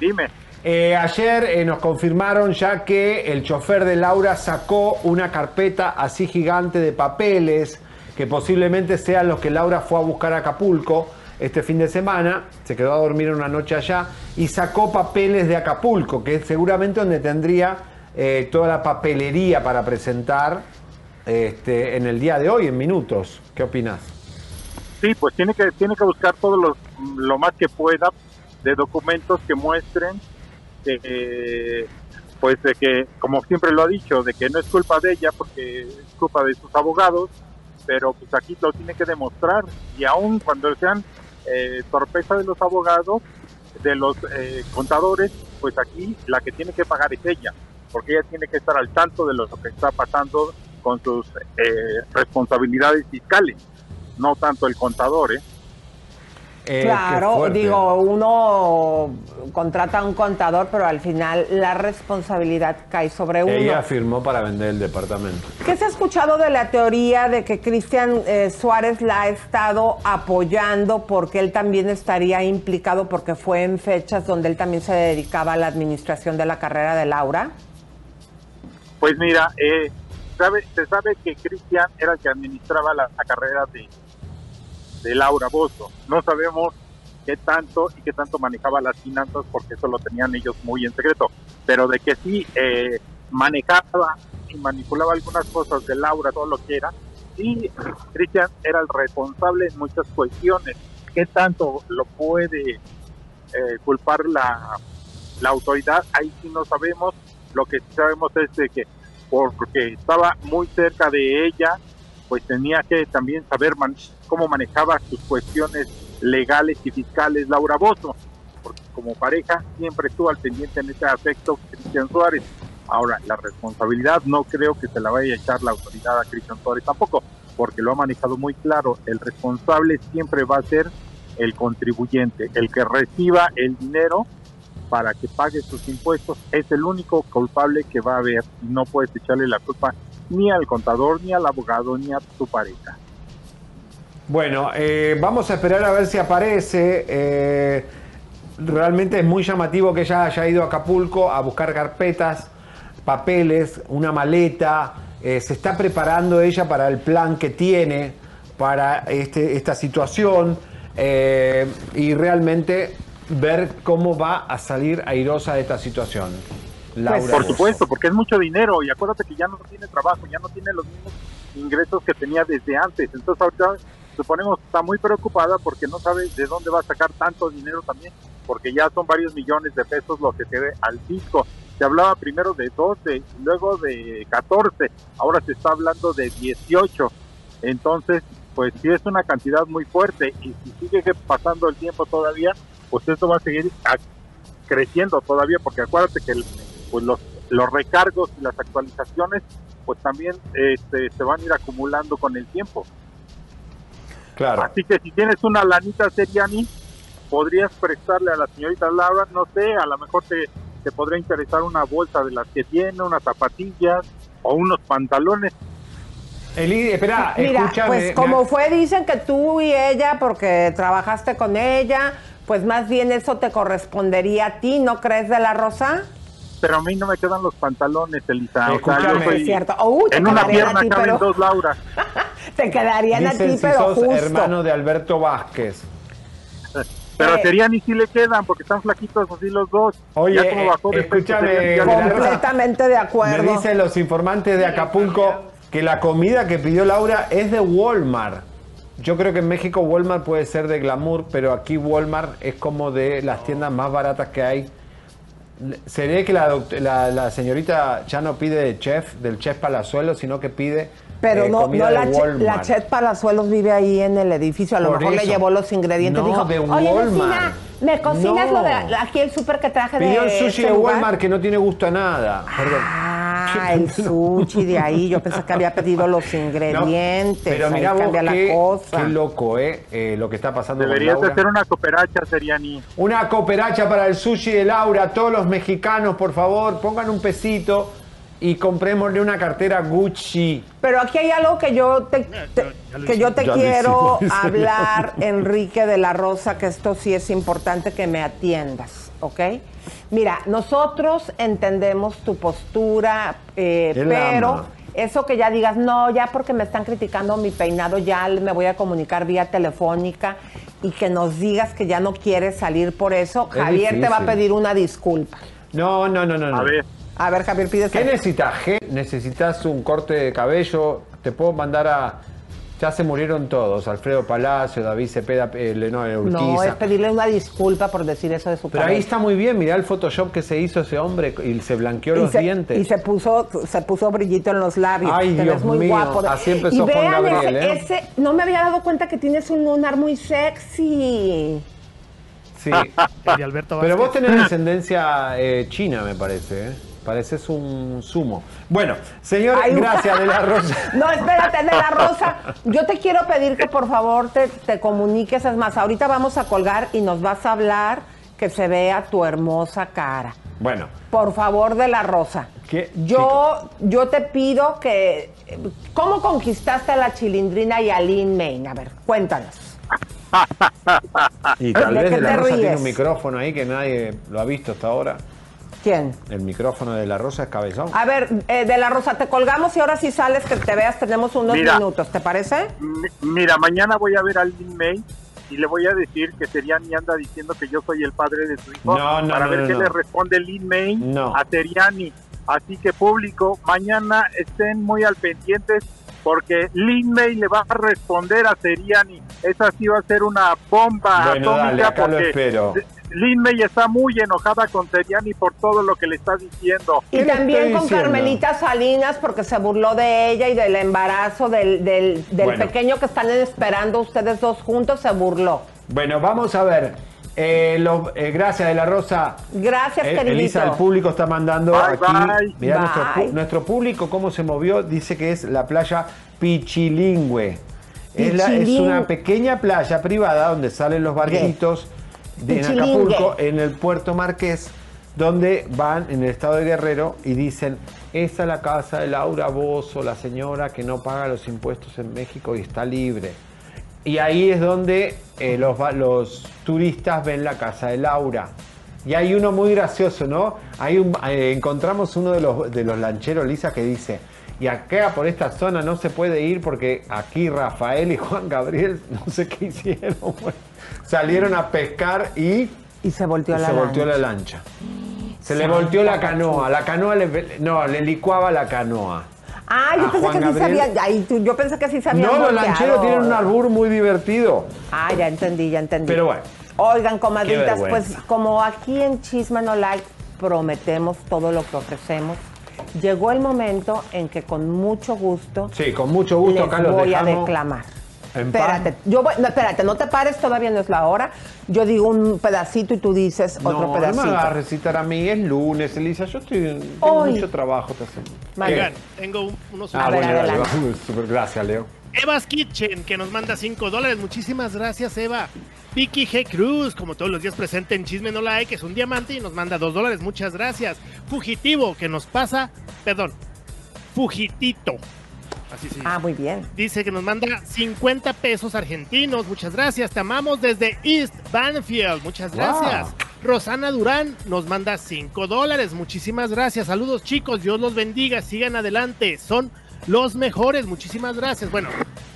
Dime. Eh, ayer eh, nos confirmaron ya que el chofer de Laura sacó una carpeta así gigante de papeles que posiblemente sean los que Laura fue a buscar a Acapulco este fin de semana, se quedó a dormir una noche allá y sacó papeles de Acapulco, que es seguramente donde tendría eh, toda la papelería para presentar este, en el día de hoy, en minutos. ¿Qué opinas? Sí, pues tiene que tiene que buscar todos los lo más que pueda de documentos que muestren que, pues de que, como siempre lo ha dicho, de que no es culpa de ella porque es culpa de sus abogados, pero pues aquí lo tiene que demostrar y aún cuando sean eh, torpeza de los abogados, de los eh, contadores, pues aquí la que tiene que pagar es ella, porque ella tiene que estar al tanto de lo que está pasando con sus eh, responsabilidades fiscales, no tanto el contador, ¿eh? Eh, claro, digo, uno contrata a un contador, pero al final la responsabilidad cae sobre uno. Ella firmó para vender el departamento. ¿Qué se ha escuchado de la teoría de que Cristian eh, Suárez la ha estado apoyando porque él también estaría implicado porque fue en fechas donde él también se dedicaba a la administración de la carrera de Laura? Pues mira, eh, se sabe que Cristian era el que administraba la carrera de, de Laura Bozo. No sabemos qué tanto y qué tanto manejaba las finanzas porque eso lo tenían ellos muy en secreto, pero de que sí eh, manejaba y manipulaba algunas cosas de Laura, todo lo que era, y Cristian era el responsable en muchas cuestiones. ¿Qué tanto lo puede eh, culpar la, la autoridad? Ahí sí no sabemos. Lo que sabemos es de que porque estaba muy cerca de ella, pues tenía que también saber cómo manejaba sus cuestiones legales y fiscales Laura Bozo, porque como pareja siempre estuvo al pendiente en ese aspecto Cristian Suárez. Ahora, la responsabilidad no creo que se la vaya a echar la autoridad a Cristian Suárez tampoco, porque lo ha manejado muy claro, el responsable siempre va a ser el contribuyente, el que reciba el dinero para que pague sus impuestos, es el único culpable que va a haber y no puedes echarle la culpa ni al contador, ni al abogado, ni a tu pareja. Bueno, eh, vamos a esperar a ver si aparece. Eh, realmente es muy llamativo que ella haya ido a Acapulco a buscar carpetas, papeles, una maleta. Eh, se está preparando ella para el plan que tiene para este, esta situación y realmente ver cómo va a salir airosa de esta situación. Laura por supuesto, porque es mucho dinero y acuérdate que ya no tiene trabajo, ya no tiene los mismos ingresos que tenía desde antes. Entonces ahorita suponemos está muy preocupada porque no sabe de dónde va a sacar tanto dinero también, porque ya son varios millones de pesos lo que se ve al fisco. Se hablaba primero de 12, luego de 14, ahora se está hablando de 18. Entonces, pues sí es una cantidad muy fuerte y si sigue pasando el tiempo todavía, pues esto va a seguir creciendo todavía, porque acuérdate que pues los, los recargos y las actualizaciones pues también este, se van a ir acumulando con el tiempo. Claro. Así que si tienes una lanita Seriani, podrías prestarle a la señorita Laura, no sé, a lo mejor te, te podría interesar una bolsa de las que tiene, unas zapatillas o unos pantalones. Eli, espera, Mira, pues como fue, dicen que tú y ella, porque trabajaste con ella, pues más bien eso te correspondería a ti, ¿no crees de la Rosa? pero a mí no me quedan los pantalones, Elisa. O sea, es cierto. en una pierna caben dos Laura. te quedarían a ti, pero justo. hermano de Alberto Vázquez. Pero eh, serían y si le quedan, porque están flaquitos así los dos. Oye, eh, escúchame, completamente de acuerdo. Me dicen los informantes de Acapulco que la comida que pidió Laura es de Walmart. Yo creo que en México Walmart puede ser de glamour, pero aquí Walmart es como de las tiendas más baratas que hay ¿Sería que la, la, señorita ya no pide chef, del chef Palazuelos, sino que pide pero eh, no, no la, la, chef Palazuelos vive ahí en el edificio, a lo mejor le llevó los ingredientes no, dijo, de Walmart. ¿me cocinas lo de aquí el súper que traje Pidió de el sushi de Walmart que no tiene gusto a nada. Ah, el sushi de ahí. Yo pensé que había pedido los ingredientes. pero mira vos qué, qué, loco, ¿eh? ¿eh? Lo que está pasando Deberías con hacer una cooperacha, Seriani. Una cooperacha para el sushi de Laura. Todos los mexicanos, por favor, pongan un pesito y comprémosle una cartera Gucci. Pero aquí hay algo que yo te, que yo te quiero hablar, Enrique de la Rosa, que esto sí es importante que me atiendas, ¿ok? Mira, nosotros entendemos tu postura, eh, pero eso que ya digas, no, ya porque me están criticando mi peinado, ya me voy a comunicar vía telefónica y que nos digas que ya no quieres salir por eso, Javier te va a pedir una disculpa. No, no, no, no. no. A ver. A ver, Javier, pides. ¿Qué necesitas? ¿Necesitas un corte de cabello? ¿Te puedo mandar a.? Ya se murieron todos, Alfredo Palacio, David Cepeda, eh, no, eh, Urquiza. No, es pedirle una disculpa por decir eso de su Pero ahí está muy bien, mirá el Photoshop que se hizo ese hombre y se blanqueó y los se, dientes. y se puso se puso brillito en los labios. Ay, Te Dios ves muy mío, guapo. así empezó y Juan vean Gabriel, ese, ¿eh? ese- no me había dado cuenta que tienes un lunar muy sexy. Sí. El de Alberto Pero vos tenés descendencia eh, china, me parece, ¿eh? Pareces un sumo. Bueno, señor, Ay, gracias de la Rosa. No, espérate, de la Rosa. Yo te quiero pedir que por favor te, te comuniques. Es más, ahorita vamos a colgar y nos vas a hablar que se vea tu hermosa cara. Bueno, Por favor, de la Rosa. ¿Qué? Yo, yo te pido que. ¿Cómo conquistaste a la chilindrina y a Lin Main? A ver, cuéntanos. y tal ¿De vez de la te Rosa tiene un micrófono ahí que nadie lo ha visto hasta ahora. ¿Quién? El micrófono de la Rosa es cabezón. A ver, eh, de la Rosa, te colgamos y ahora sí sales que te veas. Tenemos unos Mira. minutos, ¿te parece? Mi- Mira, mañana voy a ver a Lin May y le voy a decir que Seriani anda diciendo que yo soy el padre de su hijo No, no, para no, ver no, qué no. le responde Lin May No. a Seriani. Así que público, mañana estén muy al pendientes porque Lin May le va a responder a Seriani. Esa sí va a ser una bomba Bueno, atómica dale, acá lo porque espero. Lin May está muy enojada con Seriani por todo lo que le está diciendo. Y ¿Qué le también con diciendo? Carmelita Salinas porque se burló de ella y del embarazo del, del, del Bueno. pequeño que están esperando ustedes dos juntos, se burló. Bueno, vamos a ver. Eh, los- eh, gracias de la Rosa. Gracias, Eh. Elisa, el público está mandando Bye, aquí. bye. Mirá nuestro, nuestro público cómo se movió. Dice que es la playa Pichilingüe. Es, la- es una pequeña playa privada donde salen los barquitos de, en. Acapulco, en el puerto Marqués, donde van en el estado de Guerrero y dicen, esta es la casa de Laura Bozo, la señora que no paga los impuestos en México y está libre. Y ahí es donde eh, los, turistas ven la casa de Laura. Y hay uno muy gracioso, ¿no? Hay un, eh, encontramos uno de los, de los lancheros, Lisa, que dice, y acá por esta zona no se puede ir porque aquí Rafael y Juan Gabriel, no sé qué hicieron, bueno, salieron a pescar y, Y se volteó y la se volteó lancha. la lancha. Se le volteó la canoa, la canoa le, no, le licuaba la canoa. Ah, yo pensé que sí sabía. ay, tú- yo pensé que sí sabía. No, los lancheros tienen un albur muy divertido. Ah, ya entendí, ya entendí. Pero bueno. Oigan, comadritas, pues como aquí en Chisme No Like prometemos todo lo que ofrecemos, llegó el momento en que con mucho gusto Sí, con mucho gusto les voy a declamar. Espérate, yo voy, no, espérate, no te pares, todavía no es la hora. Yo digo un pedacito y tú dices otro no, pedacito. No me hagas recitar a mí, es lunes, Elisa. Yo estoy, tengo Hoy. mucho trabajo esta semana. Oigan, tengo un- unos Ah, bueno, dale. Super, gracias, Leo. Eva's Kitchen, que nos manda 5 dólares. Muchísimas gracias, Eva. Vicky G. Cruz, como todos los días presente en Chisme No Like, que es un diamante y nos manda 2 dólares. Muchas gracias. Fugitivo, que nos pasa, perdón, Fugitito. Así. Ah, muy bien. Dice que nos manda 50 pesos argentinos. Muchas gracias. Te amamos desde East Banfield. Muchas gracias. Rosana Durán nos manda 5 dólares. Muchísimas gracias. Saludos chicos. Dios los bendiga. Sigan adelante. Son los mejores. Muchísimas gracias. Bueno,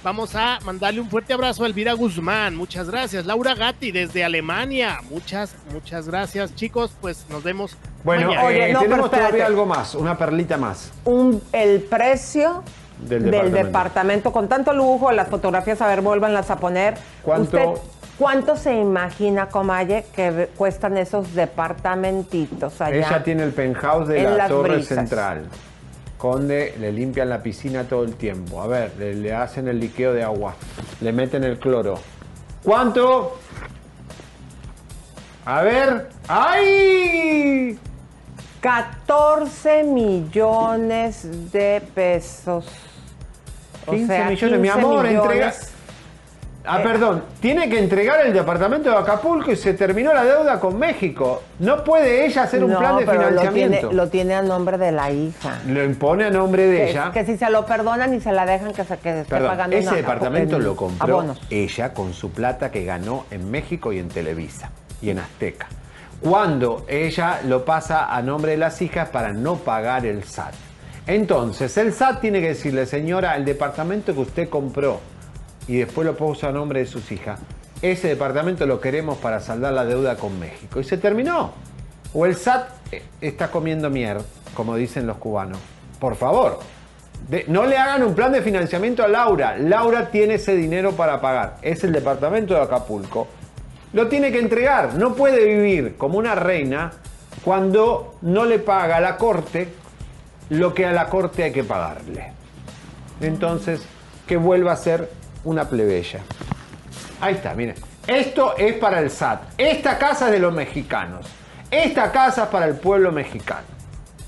vamos a mandarle un fuerte abrazo a Elvira Guzmán. Muchas gracias. Laura Gatti desde Alemania. Muchas, muchas gracias chicos. Pues nos vemos. Bueno, mañana. Oye, eh, no, tenemos todavía algo más, una perlita más. Un, el precio Del del, departamento. departamento. con tanto lujo, las fotografías, a ver, vuélvanlas a poner. ¿Cuánto? ¿Cuánto se imagina, Comaye, que cuestan esos departamentitos allá? Ella tiene el penthouse de la Torre brisas. Central. Conde le limpian la piscina todo el tiempo. A ver, le, le hacen el liqueo de agua. Le meten el cloro. ¿Cuánto? A ver. ¡Ay! 14 millones de pesos. O 15 sea, millones, mi 15 amor, millones. entrega. Ah, Eh. perdón, tiene que entregar el departamento de Acapulco y se terminó la deuda con México. No puede ella hacer un No, plan de pero lo financiamiento. tiene, lo tiene a nombre de la hija. Lo impone a nombre de Que, ella. que si se lo perdonan y se la dejan que se quede esté Perdón, pagando ese departamento en lo compró abonos. ella con su plata que ganó en México y en Televisa y en Azteca. Cuando ella lo pasa a nombre de las hijas para no pagar el SAT. Entonces, el SAT tiene que decirle, señora, el departamento que usted compró y después lo puso a nombre de sus hijas, ese departamento lo queremos para saldar la deuda con México. Y se terminó. O el SAT eh, está comiendo mierda, como dicen los cubanos. Por favor. no le hagan un plan de financiamiento a Laura. Laura tiene ese dinero para pagar. Es el departamento de Acapulco. Lo tiene que entregar. No puede vivir como una reina cuando no le paga la corte lo que a la corte hay que pagarle. Entonces, que vuelva a ser una plebeya. Ahí está, miren. Esto es para el SAT. Esta casa es de los mexicanos. Esta casa es para el pueblo mexicano.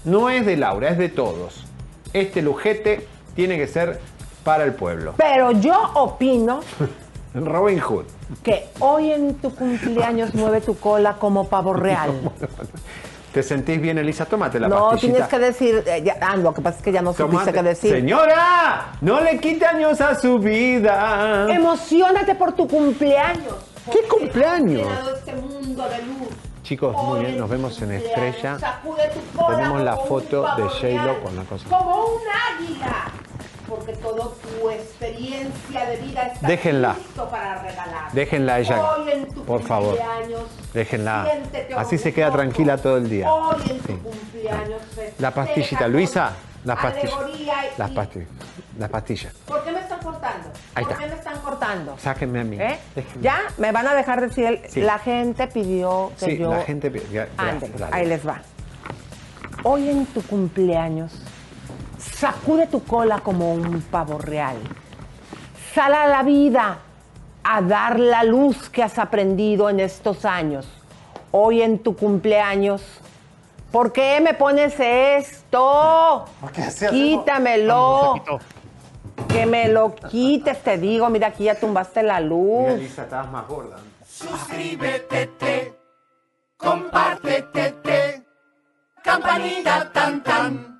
No es de Laura, es de todos. Este lujete tiene que ser para el pueblo. Pero yo opino Robin Hood. Que hoy en tu cumpleaños mueve tu cola como pavo real. ¿Te sentís bien, Elisa? Tómate la no, pastillita. Tienes que decir... Eh, ah, lo que pasa es que ya no supiste qué decir. ¡Señora! ¡No le quite años a su vida! ¡Emocionate por tu cumpleaños! ¿Qué cumpleaños? este mundo de luz. Chicos, muy bien, nos vemos en Estrella. Tenemos la foto de Shaylo con la cosa. ¡Como un águila! Porque toda tu experiencia de vida está Déjenla. listo para regalar. Déjenla ella, Hoy en tu por favor. Déjenla. Así se queda tranquila todo el día. Hoy en tu cumpleaños La pastillita, Luisa, las pastillas. Las pastillas. Las pastillas. ¿Por qué me están cortando? Ahí ¿Por está. qué me están cortando? Sáquenme a mí. ¿Eh? Ya me van a dejar decir, Sí. la gente pidió que Sí, yo... la gente... pi- gra- Ándale, gracias. ahí les va. Hoy en tu cumpleaños, sacude tu cola como un pavo real. Sal a la vida a dar la luz que has aprendido en estos años. Hoy en tu cumpleaños, ¿por qué me pones esto? Quítamelo. Que me lo quites, te digo. Mira, aquí ya tumbaste la luz. Elisa, estabas más gorda. Suscríbete, compártete, campanita tan tan.